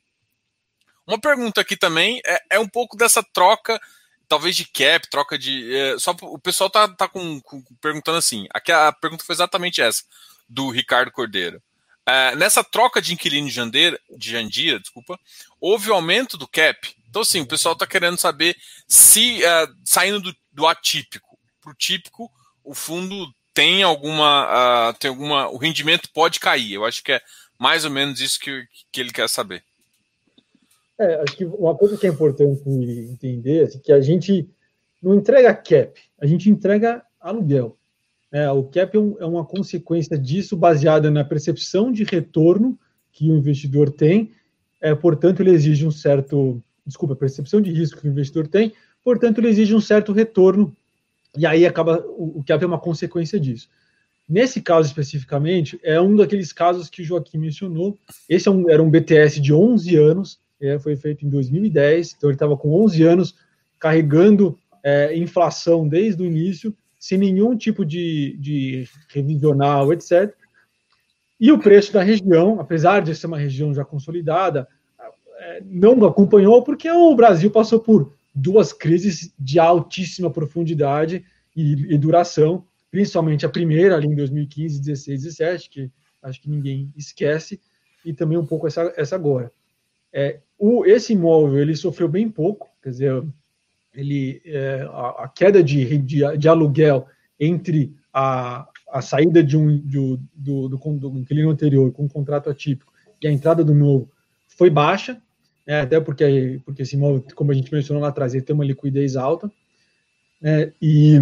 Uma pergunta aqui também é, é um pouco dessa troca, talvez de cap, troca de. É, só o pessoal tá, tá com, com, perguntando assim. Aqui a pergunta foi exatamente essa, do Ricardo Cordeiro. É, nessa troca de inquilino de Jandira, de Jandira, desculpa, houve aumento do cap. Então, assim, o pessoal está querendo saber se é, saindo do, do atípico para o típico, o fundo tem alguma, uh, tem alguma. O rendimento pode cair. Eu acho que é mais ou menos isso que, que ele quer saber. É, acho que uma coisa que é importante entender é que a gente não entrega cap, a gente entrega aluguel. É, o cap é, é uma consequência disso, baseada na percepção de retorno que o investidor tem. É, portanto, ele exige um certo, desculpa, percepção de risco que o investidor tem. Portanto, ele exige um certo retorno. E aí acaba o, o cap é uma consequência disso. Nesse caso especificamente, é um daqueles casos que o Joaquim mencionou. Esse é um, era um BTS de 11 anos, é, foi feito em 2010, então ele estava com 11 anos carregando é, inflação desde o início, sem nenhum tipo de, de revisional, etc. E o preço da região, apesar de ser uma região já consolidada, é, não acompanhou porque o Brasil passou por duas crises de altíssima profundidade e, e duração, principalmente a primeira ali em 2015, 16, 17, que acho que ninguém esquece, e também um pouco essa, essa agora. É, o, esse imóvel ele sofreu bem pouco, quer dizer, ele, é, a, a, queda de, de, de, aluguel entre a, a saída de um, de, do, do, do inquilino anterior com um contrato atípico e a entrada do novo foi baixa, né, até porque, porque esse imóvel, como a gente mencionou lá atrás, ele tem uma liquidez alta, né, e,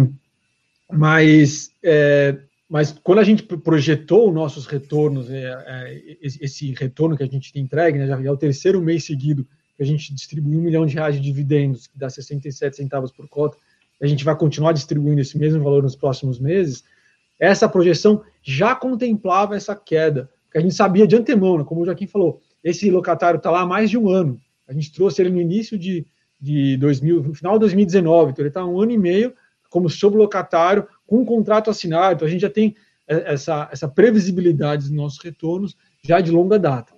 mas é, mas quando a gente projetou nossos retornos, é, é, esse retorno que a gente tem entregue, né, já é o terceiro mês seguido que a gente distribuiu um milhão de reais de dividendos, que dá 67 centavos por cota, a gente vai continuar distribuindo esse mesmo valor nos próximos meses, essa projeção já contemplava essa queda, que a gente sabia de antemão, né, como o Joaquim falou, esse locatário está lá há mais de um ano, a gente trouxe ele no início de, de 2000, no final de 2019, então ele está um ano e meio como sublocatário, com um contrato assinado, então a gente já tem é, essa, essa previsibilidade dos nossos retornos já de longa data.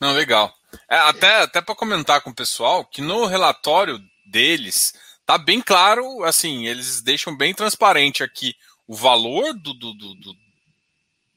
Não, legal. É, até até para comentar com o pessoal que no relatório deles tá bem claro, assim, eles deixam bem transparente aqui o valor do, do, do, do,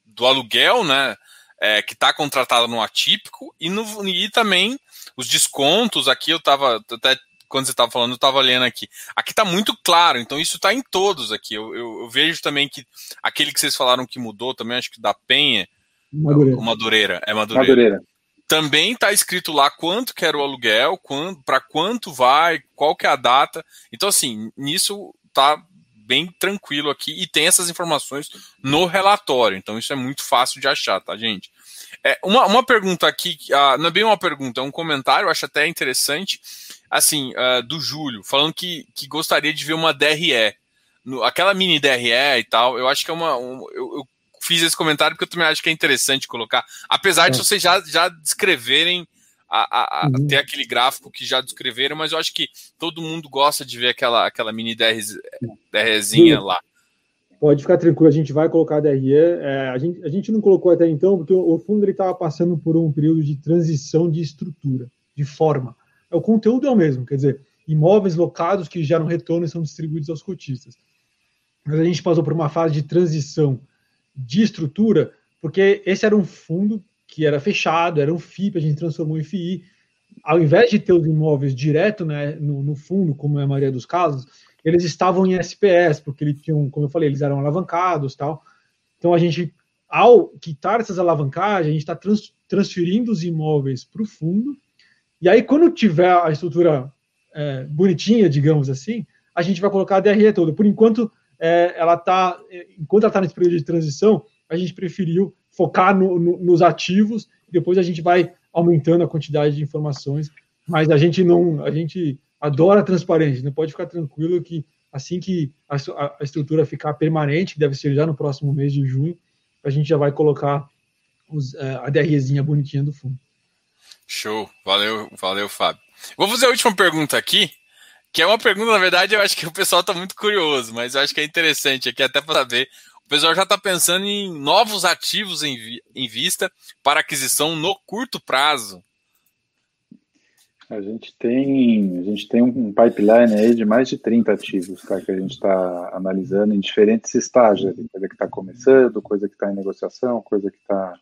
do aluguel, né? É, que está contratado no atípico e, no, e também os descontos aqui eu estava até quando você estava falando, eu estava lendo aqui. Aqui está muito claro, então isso está em todos aqui. Eu, eu, eu, vejo também que aquele que vocês falaram que mudou também, acho que da Penha, Madureira, Madureira é Madureira. Madureira. Também está escrito lá quanto que era o aluguel, para quanto vai, qual que é a data. Então, assim, nisso tá bem tranquilo aqui e tem essas informações no relatório. Então, isso é muito fácil de achar, tá, gente? É, uma, uma pergunta aqui, uh, não é bem uma pergunta, é um comentário, acho até interessante assim, uh, do Júlio, falando que, que gostaria de ver uma DRE. No, aquela mini DRE e tal, eu acho que é uma. Um, eu, eu, fiz esse comentário porque eu também acho que é interessante colocar. Apesar é. de vocês já, já descreverem. A, a, a uhum. ter aquele gráfico que já descreveram, mas eu acho que todo mundo gosta de ver aquela, aquela mini DR, DRzinha lá. Pode ficar tranquilo, a gente vai colocar a DRE. É, a, gente, a gente não colocou até então, porque o, o fundo estava passando por um período de transição de estrutura, de forma o conteúdo é o mesmo, quer dizer, imóveis locados que geram retorno e são distribuídos aos cotistas. Mas a gente passou por uma fase de transição de estrutura, porque esse era um fundo que era fechado, era um FIP, a gente transformou em FI. Ao invés de ter os imóveis direto né, no, no fundo, como é a maioria dos casos, eles estavam em SPS, porque eles tinham, como eu falei, eles eram alavancados tal. Então a gente, ao quitar essas alavancagens, a gente está trans, transferindo os imóveis para o fundo e aí, quando tiver a estrutura é, bonitinha, digamos assim, a gente vai colocar a DRE toda. Por enquanto, é, ela está, enquanto ela está nesse período de transição, a gente preferiu focar no, no, nos ativos. Depois a gente vai aumentando a quantidade de informações. Mas a gente não, a gente adora transparência. Não pode ficar tranquilo que assim que a, a estrutura ficar permanente, que deve ser já no próximo mês de junho, a gente já vai colocar os, é, a DREzinha bonitinha do fundo. Show. Valeu, valeu, Fábio. Vou fazer a última pergunta aqui, que é uma pergunta, na verdade, eu acho que o pessoal está muito curioso, mas eu acho que é interessante aqui até para saber. O pessoal já está pensando em novos ativos em, em vista para aquisição no curto prazo. A gente tem, a gente tem um pipeline aí de mais de 30 ativos tá, que a gente está analisando em diferentes estágios. Coisa que está começando, coisa que está em negociação, coisa que está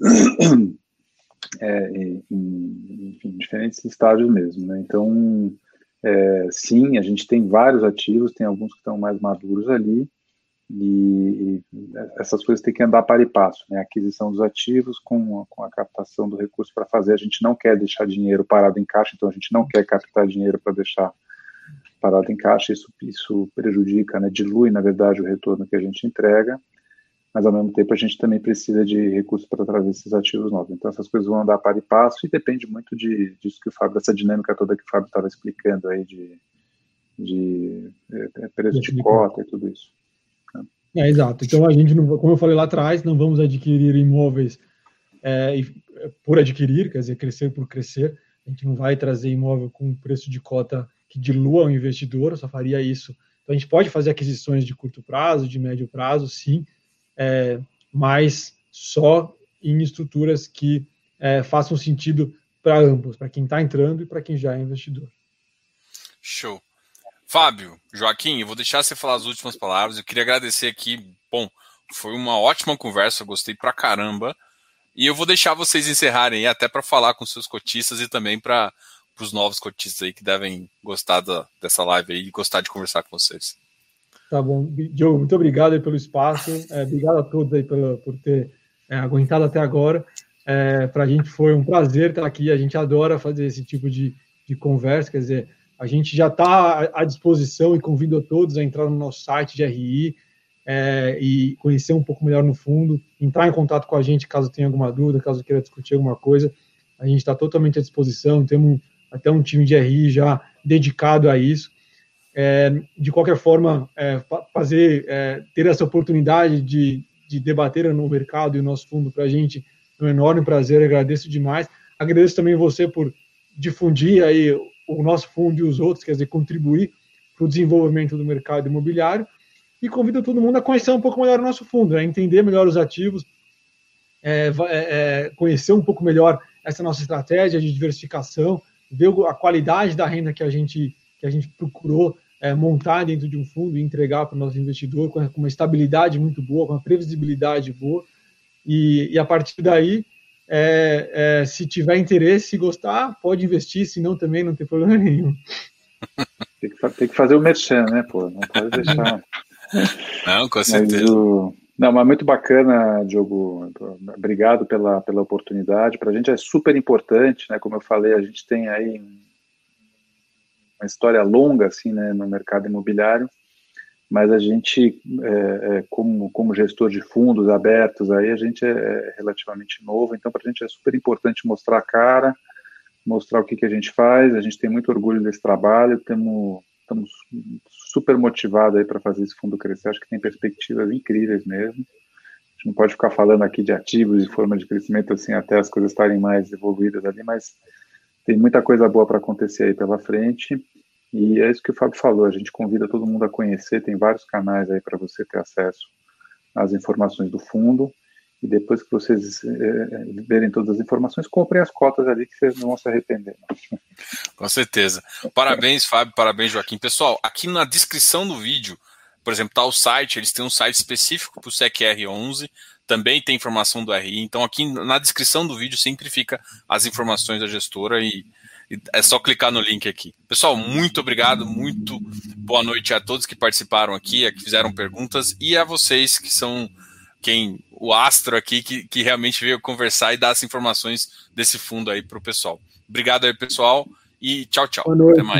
[CLEARS THROAT] é, em, enfim, diferentes estágios mesmo. Né? Então, é, sim, a gente tem vários ativos, tem alguns que estão mais maduros ali, e, e essas coisas têm que andar para e passo, né? Aquisição dos ativos com a, com a captação do recurso para fazer. A gente não quer deixar dinheiro parado em caixa, então a gente não quer captar dinheiro para deixar parado em caixa. Isso, isso prejudica, né? dilui, na verdade, o retorno que a gente entrega mas ao mesmo tempo a gente também precisa de recursos para trazer esses ativos novos. Então essas coisas vão andar para e passo e depende muito de, disso que o Fábio, dessa dinâmica toda que o Fábio estava explicando aí de, de é, é preço de cota e tudo isso. Né? É, exato. Então a gente, não, como eu falei lá atrás, não vamos adquirir imóveis é, por adquirir, quer dizer, crescer por crescer. A gente não vai trazer imóvel com preço de cota que dilua o investidor, só faria isso. Então a gente pode fazer aquisições de curto prazo, de médio prazo, sim, é, mas só em estruturas que é, façam sentido para ambos, para quem está entrando e para quem já é investidor. Show. Fábio, Joaquim, eu vou deixar você falar as últimas palavras. Eu queria agradecer aqui. Bom, foi uma ótima conversa, gostei pra caramba. E eu vou deixar vocês encerrarem aí até para falar com seus cotistas e também para os novos cotistas aí que devem gostar da, dessa live aí e gostar de conversar com vocês. Tá bom. Diogo, muito obrigado pelo espaço. É, obrigado a todos aí pela, por ter é, aguentado até agora. É, Para a gente foi um prazer estar aqui. A gente adora fazer esse tipo de, de conversa. Quer dizer, a gente já está à disposição e convido a todos a entrar no nosso site de RI é, e conhecer um pouco melhor no fundo, entrar em contato com a gente caso tenha alguma dúvida, caso queira discutir alguma coisa. A gente está totalmente à disposição. Temos até um time de RI já dedicado a isso. É, de qualquer forma, é, fazer, é, ter essa oportunidade de, de debater no mercado e o nosso fundo para a gente é um enorme prazer, agradeço demais. Agradeço também você por difundir aí o nosso fundo e os outros, quer dizer, contribuir para o desenvolvimento do mercado imobiliário. E convido todo mundo a conhecer um pouco melhor o nosso fundo, a entender melhor os ativos, é, é, conhecer um pouco melhor essa nossa estratégia de diversificação, ver a qualidade da renda que a gente, que a gente procurou é, montar dentro de um fundo e entregar para o nosso investidor com uma estabilidade muito boa, com uma previsibilidade boa. E, e a partir daí, é, é, se tiver interesse, se gostar, pode investir, se não também não tem problema nenhum. [LAUGHS] Tem que, tem que fazer o merchan, né, pô? Não pode deixar. [LAUGHS] Não, com certeza. O... Não, mas muito bacana, Diogo. Obrigado pela, pela oportunidade. Para a gente é super importante, né? Como eu falei, a gente tem aí uma história longa assim, né, no mercado imobiliário, mas a gente, é, é, como, como gestor de fundos abertos, aí a gente é, é relativamente novo, então para a gente é super importante mostrar a cara, mostrar o que, que a gente faz. A gente tem muito orgulho desse trabalho, temos, estamos super motivados aí para fazer esse fundo crescer. Acho que tem perspectivas incríveis mesmo. A gente não pode ficar falando aqui de ativos e forma de crescimento assim até as coisas estarem mais evoluídas ali, mas tem muita coisa boa para acontecer aí pela frente. E é isso que o Fábio falou, a gente convida todo mundo a conhecer, tem vários canais aí para você ter acesso às informações do fundo. E depois que vocês é, verem todas as informações, comprem as cotas ali que vocês não vão se arrepender. Com certeza. Parabéns, Fábio, parabéns, Joaquim. Pessoal, aqui na descrição do vídeo, por exemplo, está o site, eles têm um site específico para o SECR11, também tem informação do RI. Então, aqui na descrição do vídeo sempre fica as informações da gestora e, e é só clicar no link aqui. Pessoal, muito obrigado, muito boa noite a todos que participaram aqui, a que fizeram perguntas e a vocês que são quem o astro aqui que, que realmente veio conversar e dar as informações desse fundo aí para o pessoal. Obrigado aí, pessoal, e tchau, tchau. Até mais.